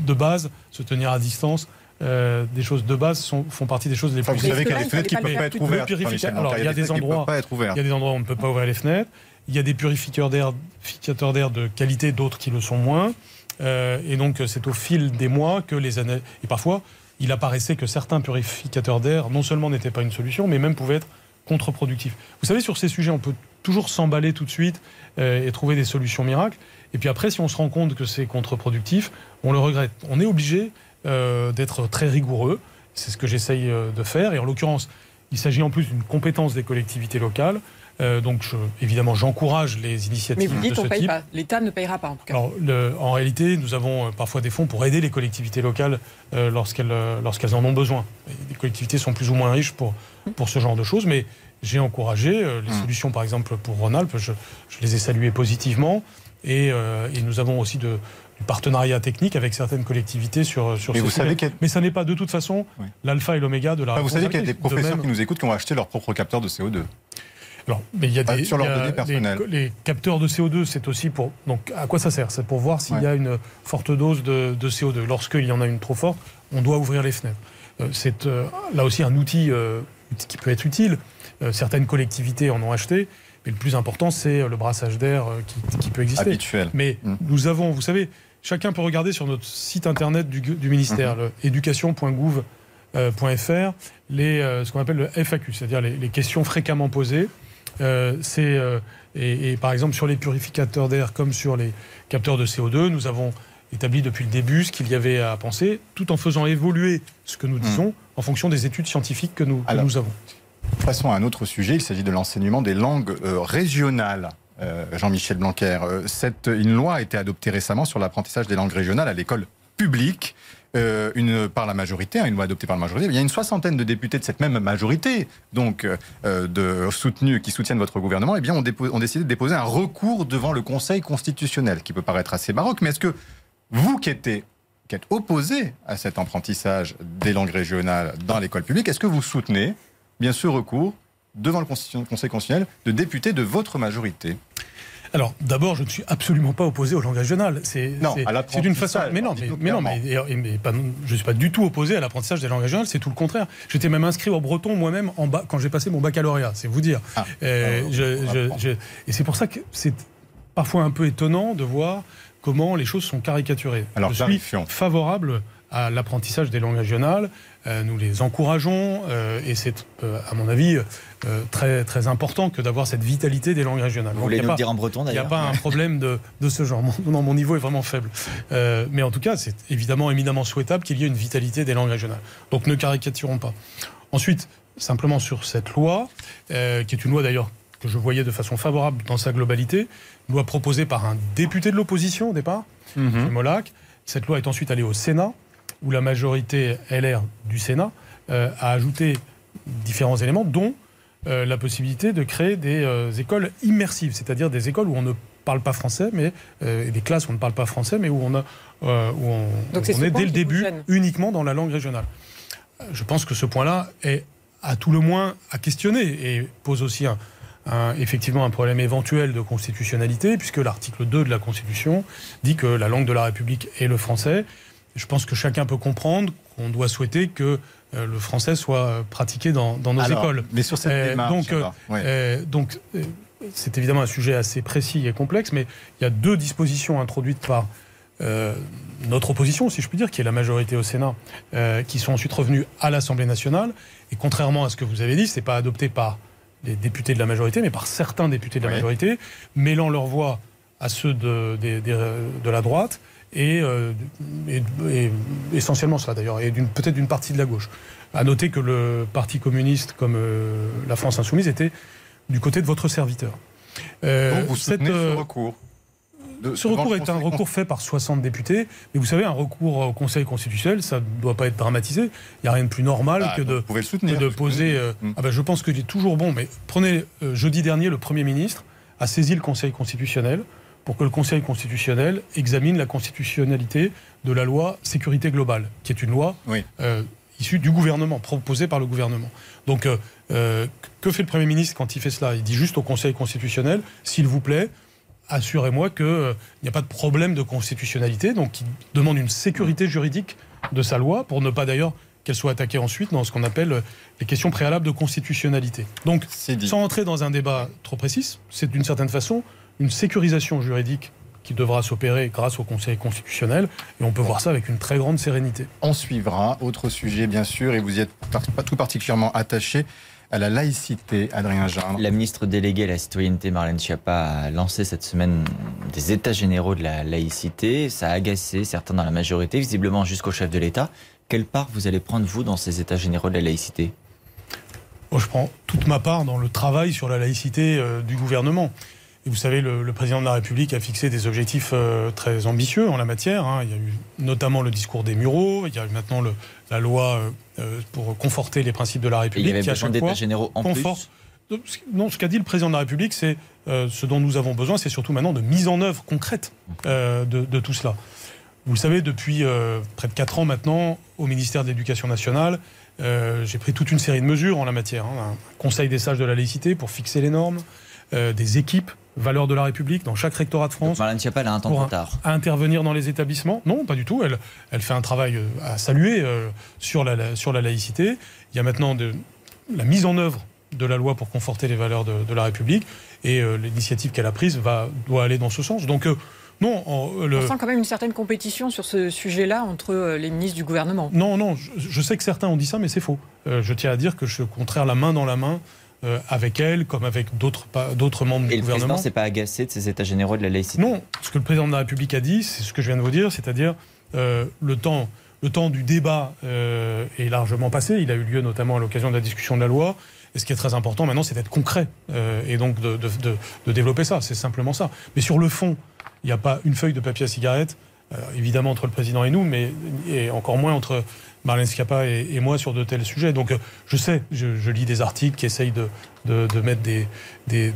de base, se tenir à distance. euh, des choses de base sont- font partie des choses les Enfin, plus vous savez qu'il y a des il fenêtres qui ne pas être ouvertes. Alors, il y a des endroits- peuvent pas être ouvertes. Il y a des endroits où on ne peut pas ouvrir les fenêtres. Il y a des purificateurs d'air, de qualité, d'autres qui le sont moins. Euh, et donc, c'est au fil des mois que les années. Et parfois, il apparaissait que certains purificateurs d'air, non seulement n'étaient pas une solution, mais même pouvaient être contre-productifs. Vous savez, sur ces sujets, on peut toujours s'emballer tout de suite euh, et trouver des solutions miracles. Et puis après, si on se rend compte que c'est contre-productif, on le regrette. On est obligé euh, d'être très rigoureux. C'est ce que j'essaye de faire. Et en l'occurrence, il s'agit en plus d'une compétence des collectivités locales. Euh, donc, je- évidemment, j'encourage les Mais initiatives vous de dites ce on paye type. pas. L'État ne payera pas en tout cas. Alors, le- en réalité, nous avons euh, parfois des fonds pour aider les collectivités locales euh, lorsqu'elles euh, lorsqu'elles en ont besoin. Et les collectivités sont plus ou moins riches pour, pour ce genre de choses, mais j'ai encouragé euh, les solutions, par exemple, pour Rhône-Alpes, je, je les ai saluées positivement. Et, euh, et nous avons aussi de, du partenariat technique avec certaines collectivités sur, sur Mais ce vous sujet. savez qu'il y a- Mais ça n'est pas de toute façon l'alpha et l'oméga de la Enfin, vous savez qu'il y a des. De professeurs même- qui nous écoutent qui ont acheté leur propre capteur de CO2. Alors, mais il y a des sur leurs données personnelles. Les, capteurs de CO2, c'est aussi pour. Donc, à quoi ça sert? C'est pour voir s'il Ouais. y a une forte dose de, de CO2. Lorsqu'il y en a une trop forte, on doit ouvrir les fenêtres. Euh, c'est euh, là aussi un outil euh, qui peut être utile. Certaines collectivités en ont acheté. Mais le plus important, c'est le brassage d'air qui, qui peut exister. Habituel. Mais nous avons, vous savez, chacun peut regarder sur notre site internet du, du ministère, le éducation.gouv.fr, les, ce qu'on appelle le FAQ, c'est-à-dire les, les questions fréquemment posées. Euh, c'est, euh, et, et par exemple, sur les purificateurs d'air comme sur les capteurs de CO2, nous avons établi depuis le début ce qu'il y avait à penser, tout en faisant évoluer ce que nous disons en fonction des études scientifiques que nous, que Alors, nous avons. Passons à un autre sujet, il s'agit de l'enseignement des langues euh, régionales. Jean-Michel Blanquer, cette, une loi a été adoptée récemment sur l'apprentissage des langues régionales à l'école publique. Euh, une, par la majorité, hein, une loi adoptée par la majorité. Il y a une soixantaine de députés de cette même majorité, donc euh, de soutenus qui soutiennent votre gouvernement, eh bien, ont, décidé de déposer un recours devant le Conseil constitutionnel, qui peut paraître assez baroque. Mais est-ce que vous qui êtes, opposé à cet apprentissage des langues régionales dans l'école publique, est-ce que vous soutenez bien ce recours devant le Conseil constitutionnel de députés de votre majorité? Alors, d'abord, je ne suis absolument pas opposé aux langues régionales. C'est d'une façon. Mais non, mais, non, mais, et- mais pas- je ne suis pas du tout opposé à l'apprentissage des langues régionales. C'est tout le contraire. J'étais même inscrit au breton moi-même en bas quand j'ai passé mon baccalauréat. C'est vous dire. Ah, Euh, je- je- je- et c'est pour ça que c'est parfois un peu étonnant de voir comment les choses sont caricaturées. Alors, je suis favorable à l'apprentissage des langues régionales. Euh, nous les encourageons euh, et c'est, euh, à mon avis, très, très important que d'avoir cette vitalité des langues régionales. Vous voulez nous le dire en breton Il n'y a d'ailleurs pas un problème de, de ce genre. Mon, non, mon niveau est vraiment faible. mais en tout cas, c'est évidemment éminemment souhaitable qu'il y ait une vitalité des langues régionales. Donc ne caricaturons pas. Ensuite, simplement sur cette loi, qui est une loi d'ailleurs que je voyais de façon favorable dans sa globalité, une loi proposée par un député de l'opposition au départ, mm Molac. Cette loi est ensuite allée au Sénat où la majorité LR du Sénat euh, a ajouté différents éléments, dont euh, la possibilité de créer des euh, écoles immersives, c'est-à-dire des écoles où on ne parle pas français, mais des classes où on ne parle pas français, mais où on, a, où on, est, dès le début uniquement dans la langue régionale. Je pense que ce point-là est à tout le moins à questionner et pose aussi un, effectivement un problème éventuel de constitutionnalité, puisque l'article 2 de la Constitution dit que la langue de la République est le français, je pense que chacun peut comprendre qu'on doit souhaiter que euh, le français soit pratiqué dans, nos écoles. Mais sur cette euh, démarche, donc, euh, donc c'est évidemment un sujet assez précis et complexe, mais il y a deux dispositions introduites par notre opposition, si je puis dire, qui est la majorité au Sénat, qui sont ensuite revenues à l'Assemblée nationale. Et contrairement à ce que vous avez dit, ce n'est pas adopté par les députés de la majorité, mais par certains députés de la majorité, mêlant leur voix à ceux de, de la droite euh, et, essentiellement ça d'ailleurs, et peut-être d'une partie de la gauche. À noter que le Parti communiste, comme euh, la France insoumise, était du côté de votre serviteur. Euh, Donc vous soutenez ce recours ce recours est un recours fait par 60 députés, mais vous savez, un recours au Conseil constitutionnel, ça ne doit pas être dramatisé. Il n'y a rien de plus normal bah, que de, soutenir, de poser. Mm. ah ben, je pense qu'il est toujours bon, mais prenez jeudi dernier, le Premier ministre a saisi le Conseil constitutionnel pour que le Conseil constitutionnel examine la constitutionnalité de la loi sécurité globale, qui est une loi euh, issue du gouvernement, proposée par le gouvernement. Donc, euh, euh, que fait le Premier ministre quand il fait cela? Il dit juste au Conseil constitutionnel, s'il vous plaît, assurez-moi qu'il n'y a pas de problème de constitutionnalité, donc il demande une sécurité juridique de sa loi, pour ne pas d'ailleurs qu'elle soit attaquée ensuite dans ce qu'on appelle les questions préalables de constitutionnalité. Donc, sans entrer dans un débat trop précis, c'est d'une certaine façon une sécurisation juridique qui devra s'opérer grâce au Conseil constitutionnel. Et on peut voir ça avec une très grande sérénité. On suivra. Autre sujet, bien sûr, et vous y êtes pas tout particulièrement attaché à la laïcité, Adrien Jean. La ministre déléguée à la citoyenneté, Marlène Schiappa, a lancé cette semaine des états généraux de la laïcité. Ça a agacé certains dans la majorité, visiblement jusqu'au chef de l'État. Quelle part vous allez prendre, vous, dans ces états généraux de la laïcité? Moi, Je prends toute ma part dans le travail sur la laïcité euh, du gouvernement. Et vous savez, le, président de la République a fixé des objectifs euh, très ambitieux en la matière. Hein. Il y a eu notamment le discours des Mureaux, il y a eu maintenant le, la loi euh, euh, pour conforter les principes de la République. Et il y avait besoin d'états généraux en conforte. plus Non, ce qu'a dit le président de la République, c'est ce dont nous avons besoin, c'est surtout maintenant de mise en œuvre concrète de, de, tout cela. Vous le savez, depuis près de 4 ans maintenant, au ministère de l'Éducation nationale, j'ai pris toute une série de mesures en la matière. Hein. Un conseil des sages de la laïcité pour fixer les normes, des équipes valeurs de la République dans chaque rectorat de France. Marlène Schiappa, a un temps pour tard. À intervenir dans les établissements? Non, pas du tout. Elle, elle fait un travail euh, à saluer euh, sur, la, sur la laïcité. Il y a maintenant de, la mise en œuvre de la loi pour conforter les valeurs de, la République. Et euh, l'initiative qu'elle a prise va, doit aller dans ce sens. Donc, non. On, le... on sent quand même une certaine compétition sur ce sujet-là entre les ministres du gouvernement. Non, non. Je, je, sais que certains ont dit ça, mais c'est faux. je tiens à dire que je suis au contraire la main dans la main euh, avec elle, comme avec d'autres membres du gouvernement. Et le président s'est pas agacé de ces états généraux de la laïcité? Non, ce que le président de la République a dit, c'est ce que je viens de vous dire, c'est-à-dire euh, le temps le temps du débat euh, est largement passé. Il a eu lieu notamment à l'occasion de la discussion de la loi. Et ce qui est très important maintenant, c'est d'être concret et donc de, de, développer ça. C'est simplement ça. Mais sur le fond, il n'y a pas une feuille de papier à cigarette, évidemment entre le président et nous, mais et encore moins entre Marlène Schiappa et, moi sur de tels sujets. Donc euh, je sais, je, lis des articles qui essayent de, de, mettre des, des,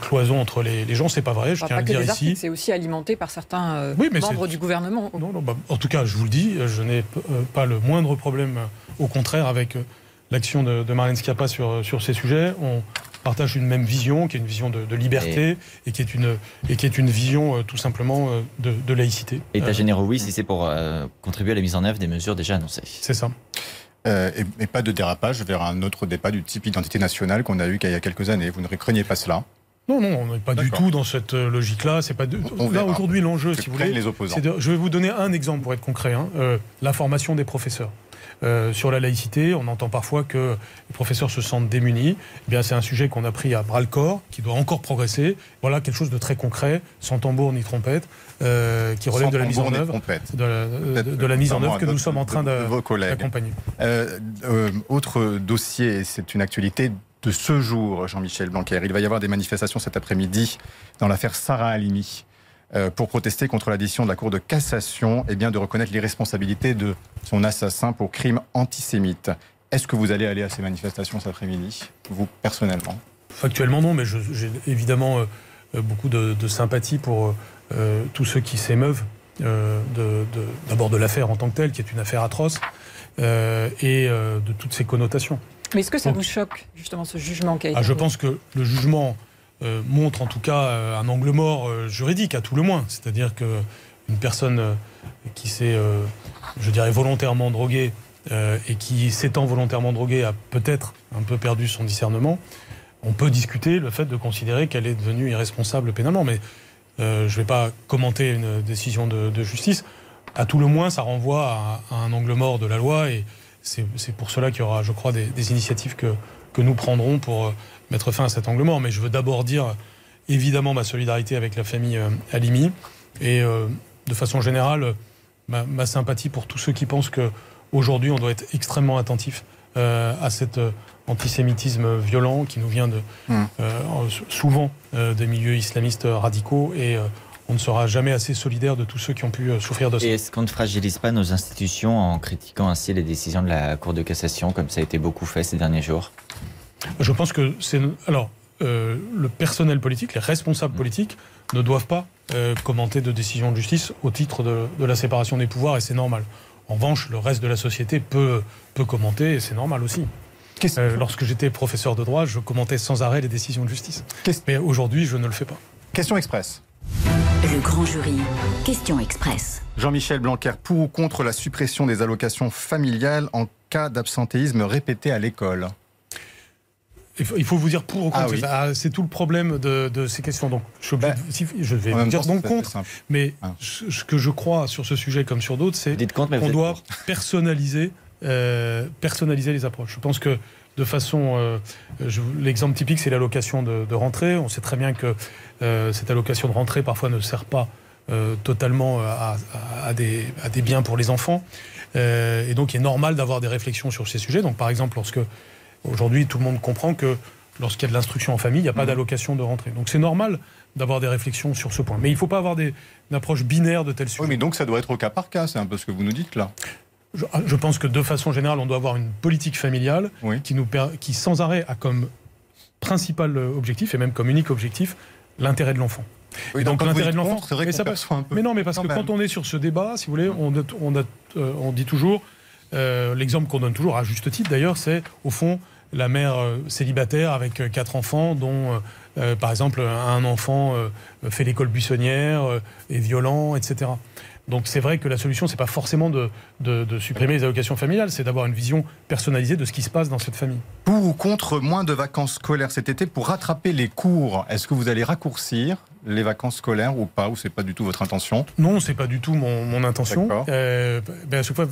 cloisons entre les, les gens. C'est pas vrai, je tiens à le dire ici. C'est aussi alimenté par certains euh, membres du gouvernement. Non, non, bah, en tout cas, je vous le dis, je n'ai euh, pas le moindre problème, au contraire, avec l'action de, de Marlène Schiappa sur, sur ces sujets. On, partagent une même vision, qui est une vision de, liberté et... qui est une, et qui est une vision euh, tout simplement euh, de, laïcité. État euh, généraux, oui, si c'est pour contribuer à la mise en œuvre des mesures déjà annoncées. C'est ça. et, pas de dérapage vers un autre débat du type identité nationale qu'on a eu il y a quelques années. Vous ne craignez pas cela? Non, non, on n'est pas du tout dans cette logique-là. C'est pas de... là aujourd'hui l'enjeu, si vous voulez. Les opposants. De... Je vais vous donner un exemple pour être concret. Hein. Euh, la formation des professeurs. Euh, sur la laïcité, on entend parfois que les professeurs se sentent démunis. Eh bien, c'est un sujet qu'on a pris à bras le corps, qui doit encore progresser. Voilà quelque chose de très concret, sans tambour ni trompette, euh, qui relève Sans de la mise en œuvre, trompette. de la, de- de la mise en œuvre que nous sommes en train d'accompagner. Euh, euh, autre dossier, c'est une actualité de ce jour, Jean-Michel Blanquer. Il va y avoir des manifestations cet après-midi dans l'affaire Sarah Halimi euh, pour protester contre la décision de la Cour de cassation et bien, de reconnaître l'irresponsabilité de son assassin pour crime antisémite. Est-ce que vous allez aller à ces manifestations cet après-midi, vous personnellement? Factuellement, non, mais j'ai évidemment euh, euh, beaucoup de, de sympathie pour euh, euh, tous ceux qui s'émeuvent euh, de- de- d'abord de, l'affaire en tant que telle, qui est une affaire atroce, euh, et euh, de toutes ses connotations. Mais est-ce que ça Donc- vous choque, justement, ce jugement qui a été Ah, je pense que le jugement euh, montre en tout cas euh, un angle mort euh, juridique, à tout le moins. C'est-à-dire qu'une personne euh, qui s'est, euh, je dirais, volontairement droguée euh, et qui, s'étant volontairement droguée, a peut-être un peu perdu son discernement, on peut discuter le fait de considérer qu'elle est devenue irresponsable pénalement. Mais euh, je ne vais pas commenter une décision de, justice. À tout le moins, ça renvoie à, un angle mort de la loi et c'est pour cela qu'il y aura, je crois, des, initiatives que, nous prendrons pour euh, mettre fin à cet angle mort. Mais je veux d'abord dire évidemment ma solidarité avec la famille euh, Halimi et euh, de façon générale ma, ma sympathie pour tous ceux qui pensent que aujourd'hui on doit être extrêmement attentif euh, à cet euh, antisémitisme violent qui nous vient de euh, souvent euh, des milieux islamistes radicaux et euh, on ne sera jamais assez solidaire de tous ceux qui ont pu souffrir de ça. Et est-ce qu'on ne fragilise pas nos institutions en critiquant ainsi les décisions de la Cour de cassation, comme ça a été beaucoup fait ces derniers jours? Je pense que c'est. Alors, euh, le personnel politique, les responsables politiques, ne doivent pas euh, commenter de décisions de justice au titre de, de la séparation des pouvoirs, et c'est normal. En revanche, le reste de la société peut, peut commenter, et c'est normal aussi. Euh, lorsque j'étais professeur de droit, je commentais sans arrêt les décisions de justice. Mais aujourd'hui, je ne le fais pas. Question express. Le grand jury. Question express. Jean-Michel Blanquer, pour ou contre la suppression des allocations familiales en cas d'absentéisme répété à l'école? Il faut, vous dire pour ou contre. Ah oui. ah, c'est tout le problème de, de ces questions. Donc, je, je vais vous dire temps, donc contre. Mais ce ce que je crois sur ce sujet comme sur d'autres, c'est qu'on doit personnaliser, euh, personnaliser les approches. Je pense que de façon, euh, l'exemple typique, c'est l'allocation de, de rentrée. On sait très bien que euh, cette allocation de rentrée parfois ne sert pas euh, totalement à, à- à des, à des biens pour les enfants. Euh, et donc, il est normal d'avoir des réflexions sur ces sujets. Donc, par exemple, lorsque aujourd'hui tout le monde comprend que lorsqu'il y a de l'instruction en famille, il n'y a pas d'allocation de rentrée. Donc, c'est normal d'avoir des réflexions sur ce point. Mais il ne faut pas avoir des, une approche binaire de tel sujet. Oui, mais donc ça doit être au cas par cas, c'est un peu ce que vous nous dites là. Je, je pense que de façon générale, on doit avoir une politique familiale qui, nous per- qui sans arrêt a comme principal euh, objectif, et même comme unique objectif, l'intérêt de l'enfant. Oui, Et donc l'intérêt de l'enfant, c'est vrai mais ça perçoit un peu. Mais non, mais parce Quand que même. quand on est sur ce débat, si vous voulez, on, a- on, a- euh, on dit toujours, euh, l'exemple qu'on donne toujours, à juste titre d'ailleurs, c'est au fond la mère euh, célibataire avec euh, quatre enfants, dont euh, par exemple un enfant fait l'école buissonnière, euh, est violent, etc. Donc c'est vrai que la solution, c'est pas forcément de, de- de supprimer les allocations familiales, c'est d'avoir une vision personnalisée de ce qui se passe dans cette famille. Pour ou contre moins de vacances scolaires cet été pour rattraper les cours? Est-ce que vous allez raccourcir les vacances scolaires ou pas Ou c'est pas du tout votre intention Non, c'est pas du tout mon, mon intention. D'accord. Euh, ben, à chaque fois,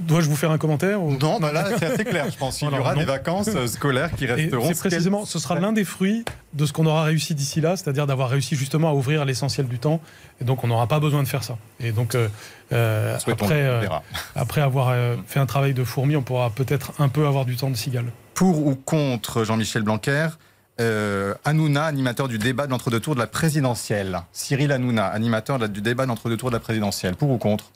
dois-je vous faire un commentaire ou- Non, bah là c'est assez clair, je pense. Il y aura non. des vacances euh, scolaires qui resteront. c'est précisément, ce sera l'un des fruits de ce qu'on aura réussi d'ici là, c'est-à-dire d'avoir réussi justement à ouvrir l'essentiel du temps. Et donc, on n'aura pas besoin de faire ça. Et donc, euh, euh, après, euh, après avoir fait un travail de fourmi, on pourra peut-être un peu avoir du temps de cigale. Pour ou contre Jean-Michel Blanquer euh, Hanouna, animateur du débat de l'entre-deux tours de la présidentielle. Cyril Hanouna, animateur de la- du débat de l'entre-deux tours de la présidentielle. Pour ou contre?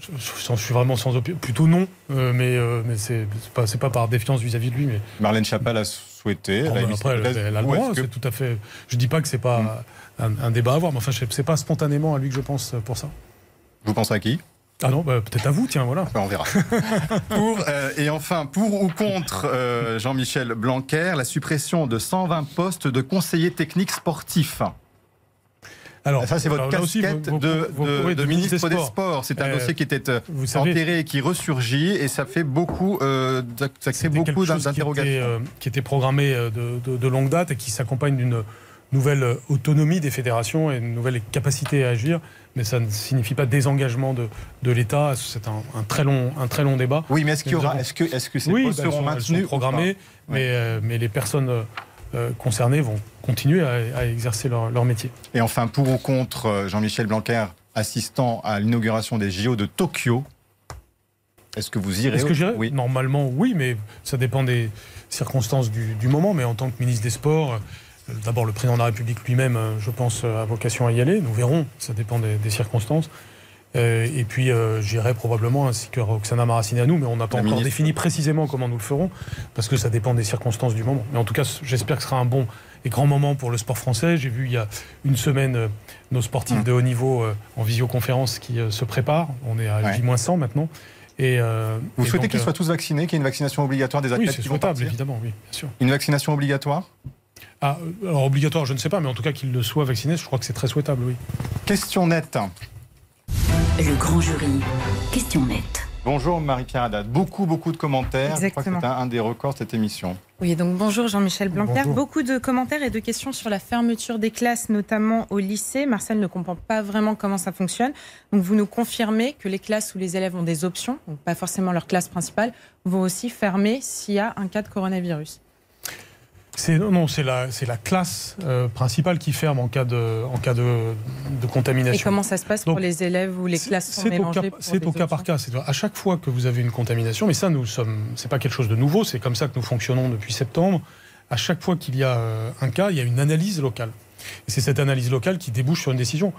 Je, je- je suis vraiment sans opinion. Plutôt non, euh, mais, euh, mais c'est pas, pas par défiance vis-à-vis de lui. Mais... Marlène Chapal a souhaité. Oh, elle ben après, elle, elle a le droit, que- c'est tout à fait. Je dis pas que c'est pas un, un débat à avoir, mais enfin, c'est pas spontanément à lui que je pense pour ça. Vous pensez à qui? Ah non, bah, peut-être à vous, tiens, voilà. on verra. pour, euh, et enfin, pour ou contre euh, Jean-Michel Blanquer, la suppression de 120 postes de conseillers techniques sportifs. Alors, ça, c'est votre aussi, casquette vous- vous- de, ministre des Sports. Sports. C'est un Euh, dossier qui était vous savez- enterré et qui ressurgit, et ça fait beaucoup, euh, ça crée C'était beaucoup qui d'interrogations. euh, qui était programmé de, de- de longue date et qui s'accompagne d'une nouvelle autonomie des fédérations et une nouvelle capacité à agir, mais ça ne signifie pas désengagement de, de l'État. C'est un, très long, un très long débat. Oui, mais est-ce qu'il y aura, est-ce que, est-ce que ces oui, postes bah, seront maintenus sont programmées, mais, euh, mais les personnes euh, concernées vont continuer à, à exercer leur, leur métier. Et enfin, pour ou contre euh, Jean-Michel Blanquer, assistant à l'inauguration des JO de Tokyo, est-ce que vous irez Est-ce que j'irai Oui. Normalement, oui, mais ça dépend des circonstances du, du moment. Mais en tant que ministre des Sports, euh, d'abord le président de la République lui-même, euh, je pense, euh, a vocation à y aller. Nous verrons, ça dépend des, des circonstances. Euh, et puis euh, j'irai probablement ainsi que Roxana Maracineanu, mais on n'a pas La encore ministre. défini précisément comment nous le ferons, parce que ça dépend des circonstances du moment. Mais en tout cas, j'espère que ce sera un bon et grand moment pour le sport français. J'ai vu il y a une semaine euh, nos sportifs de haut niveau en visioconférence qui se préparent. On est à Ouais. J-100 maintenant. Et, euh, Vous et souhaitez qu'ils soient tous vaccinés, qu'il y ait une vaccination obligatoire des Oui, athlètes c'est qui vont souhaitable, évidemment, oui, bien sûr. Une vaccination obligatoire? Ah, euh, alors obligatoire, je ne sais pas, mais en tout cas qu'ils le soient vaccinés, je crois que c'est très souhaitable, oui. Question nette. Le grand jury. Question nette. Bonjour Marie-Pierre Haddad. Beaucoup, beaucoup de commentaires. Je crois que Exactement. c'est un, un des records de cette émission. Oui, donc bonjour Jean-Michel Blanquer. Bonjour. Beaucoup de commentaires et de questions sur la fermeture des classes, notamment au lycée. Marcel ne comprend pas vraiment comment ça fonctionne. Donc vous nous confirmez que les classes où les élèves ont des options, donc pas forcément leur classe principale, vont aussi fermer s'il y a un cas de coronavirus. C'est non, c'est la, c'est la classe euh, principale qui ferme en cas de, en cas de, de contamination. Et comment ça se passe pour les élèves où les classes sont C'est au mélangées cas, pour c'est des au cas par cas. C'est à chaque fois que vous avez une contamination, mais ça, nous sommes, c'est pas quelque chose de nouveau. C'est comme ça que nous fonctionnons depuis septembre. À chaque fois qu'il y a euh, un cas, il y a une analyse locale. Et c'est cette analyse locale qui débouche sur une décision.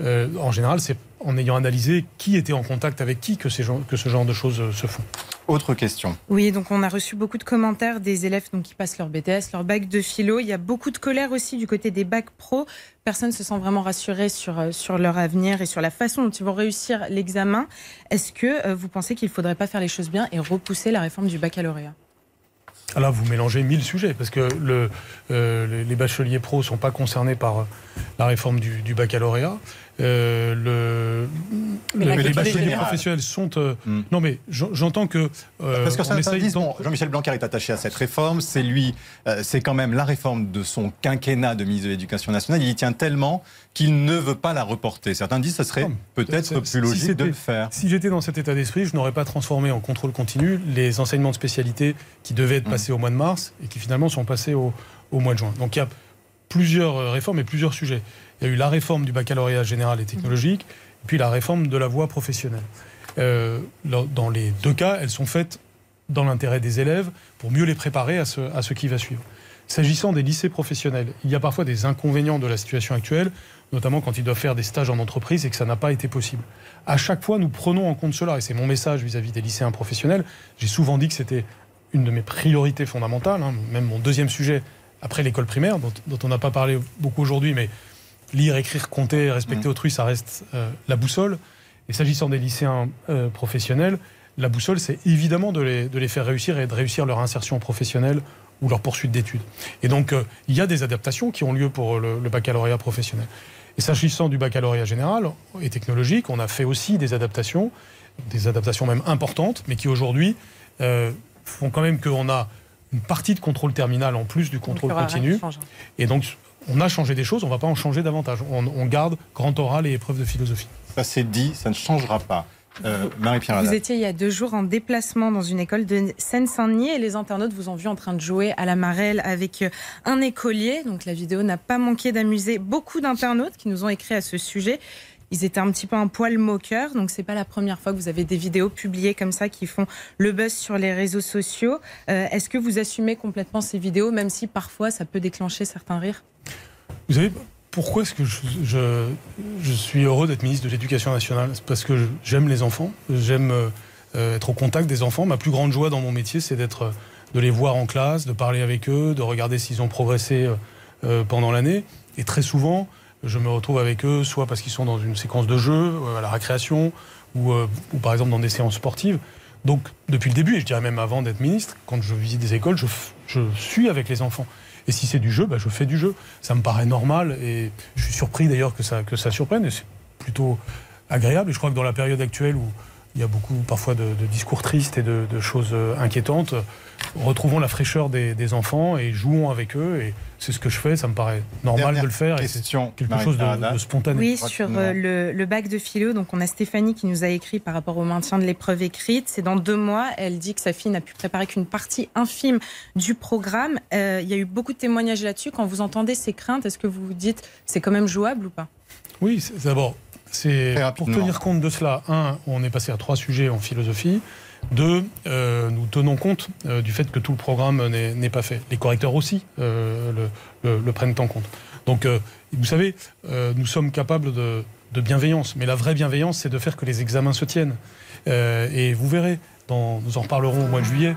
Euh, en général, c'est en ayant analysé qui était en contact avec qui que, ces gens- que ce genre de choses se font. Autre question. Oui, donc on a reçu beaucoup de commentaires des élèves donc, qui passent leur BTS, leur bac de philo. Il y a beaucoup de colère aussi du côté des bacs pro. Personne ne se sent vraiment rassuré sur, euh, sur leur avenir et sur la façon dont ils vont réussir l'examen. Est-ce que euh, vous pensez qu'il ne faudrait pas faire les choses bien et repousser la réforme du baccalauréat? Ah Là, vous mélangez mille sujets, parce que le, euh, les- bacheliers pros ne sont pas concernés par la réforme du, du baccalauréat. Euh, le, Mais le- la les bacheliers professionnels sont... euh, Non, mais j'en- j'entends que... euh, Parce que bon, Jean-Michel Blanquer est attaché à cette réforme, c'est lui, euh, c'est quand même la réforme de son quinquennat de ministre de l'Éducation nationale, il y tient tellement qu'il ne veut pas la reporter. Certains disent que ce serait peut-être plus logique Si de le faire. Si j'étais dans cet état d'esprit, je n'aurais pas transformé en contrôle continu les enseignements de spécialité qui devaient être passés au mois de mars et qui finalement sont passés au, au mois de juin. Donc il y a plusieurs euh, réformes et plusieurs sujets. Il y a eu la réforme du baccalauréat général et technologique, et puis la réforme de la voie professionnelle. Euh, dans- les deux cas, elles sont faites dans l'intérêt des élèves pour mieux les préparer à ce, à ce qui va suivre. S'agissant des lycées professionnels, il y a parfois des inconvénients de la situation actuelle, notamment quand ils doivent faire des stages en entreprise et que ça n'a pas été possible. À chaque fois, nous prenons en compte cela, et c'est mon message vis-à-vis des lycéens professionnels. J'ai souvent dit que c'était une de mes priorités fondamentales, hein, même mon deuxième sujet après l'école primaire, dont, dont on n'a pas parlé beaucoup aujourd'hui, mais lire, écrire, compter, respecter autrui, ça reste euh, la boussole. Et s'agissant des lycéens euh, professionnels, la boussole, c'est évidemment de les, de les faire réussir et de réussir leur insertion professionnelle ou leur poursuite d'études. Et donc, euh, il y a des adaptations qui ont lieu pour le, le baccalauréat professionnel. Et s'agissant du baccalauréat général et technologique, on a fait aussi des adaptations, des adaptations même importantes, mais qui aujourd'hui font quand même qu'on a une partie de contrôle terminal en plus du contrôle continu. change. Et donc, on a changé des choses, on ne va pas en changer davantage. On, on garde grand oral et épreuve de philosophie. Ça c'est dit, ça ne changera pas. Euh, Marie-Pierre Vous étiez il y a deux jours en déplacement dans une école de Seine-Saint-Denis et les internautes vous ont vu en train de jouer à la marelle avec euh, un écolier. Donc la vidéo n'a pas manqué d'amuser beaucoup d'internautes qui nous ont écrit à ce sujet. Ils étaient un petit peu un poil moqueurs, donc c'est pas la première fois que vous avez des vidéos publiées comme ça qui font le buzz sur les réseaux sociaux. Euh, Est-ce que vous assumez complètement ces vidéos, même si parfois ça peut déclencher certains rires? Vous savez, pourquoi est-ce que je, suis heureux d'être ministre de l'Éducation nationale? C'est parce que j'aime les enfants, j'aime euh, être au contact des enfants. Ma plus grande joie dans mon métier, c'est d'être, euh, de les voir en classe, de parler avec eux, de regarder s'ils ont progressé pendant l'année. Et très souvent, je me retrouve avec eux, soit parce qu'ils sont dans une séquence de jeu, euh, à la récréation, ou, euh, ou par exemple dans des séances sportives. Donc, depuis le début, et je dirais même avant d'être ministre, quand je visite des écoles, je, je suis avec les enfants. Et si c'est du jeu, bah, je fais du jeu. Ça me paraît normal et je suis surpris d'ailleurs que ça, que ça surprenne. Et c'est plutôt agréable. Et je crois que dans la période actuelle où il y a beaucoup parfois de, discours tristes et de, choses euh, inquiétantes. Retrouvons la fraîcheur des, enfants et jouons avec eux. Et c'est ce que je fais, ça me paraît normal de le faire. et c'est quelque chose de, spontané. Oui, sur euh, le, bac de philo, donc on a Stéphanie qui nous a écrit par rapport au maintien de l'épreuve écrite. C'est dans deux mois. Elle dit que sa fille n'a pu préparer qu'une partie infime du programme. Euh, il y a eu beaucoup de témoignages là-dessus. Quand vous entendez ces craintes, est-ce que vous vous dites c'est quand même jouable ou pas? Oui, d'abord, c'est pour tenir compte de cela. Un, on est passé à trois sujets en philosophie. Deux, euh, nous tenons compte euh, du fait que tout le programme n'est pas fait. Les correcteurs aussi euh, le, prennent en compte. Donc, vous savez, nous sommes capables de, de, bienveillance. Mais la vraie bienveillance, c'est de faire que les examens se tiennent. et vous verrez, dans, nous en reparlerons au mois de juillet,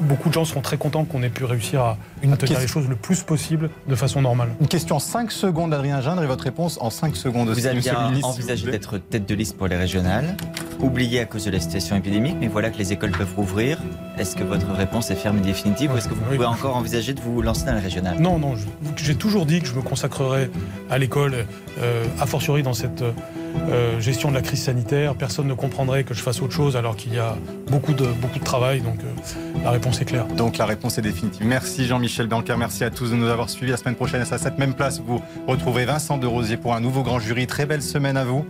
beaucoup de gens seront très contents qu'on ait pu réussir à tenir les choses le plus possible de façon normale. Une question en 5 secondes, Adrien Gindre, et votre réponse en 5 secondes aussi. Vous aviez envisagé d'être tête de liste pour les régionales, oublié à cause de la situation épidémique, mais voilà que les écoles peuvent rouvrir. Est-ce que votre réponse est ferme et définitive ou est-ce que vous pouvez encore envisager de vous lancer dans les régionales? Non, non, j'ai toujours dit que je me consacrerai à l'école, euh, a fortiori dans cette euh, gestion de la crise sanitaire. Personne ne comprendrait que je fasse autre chose alors qu'il y a beaucoup de, beaucoup de travail. Donc euh, la réponse est claire. Donc la réponse est définitive. Merci Jean-Michel Blanquer. Merci à tous de nous avoir suivis. La semaine prochaine, à cette même place, vous retrouverez Vincent de Rosier pour un nouveau grand jury. Très belle semaine à vous.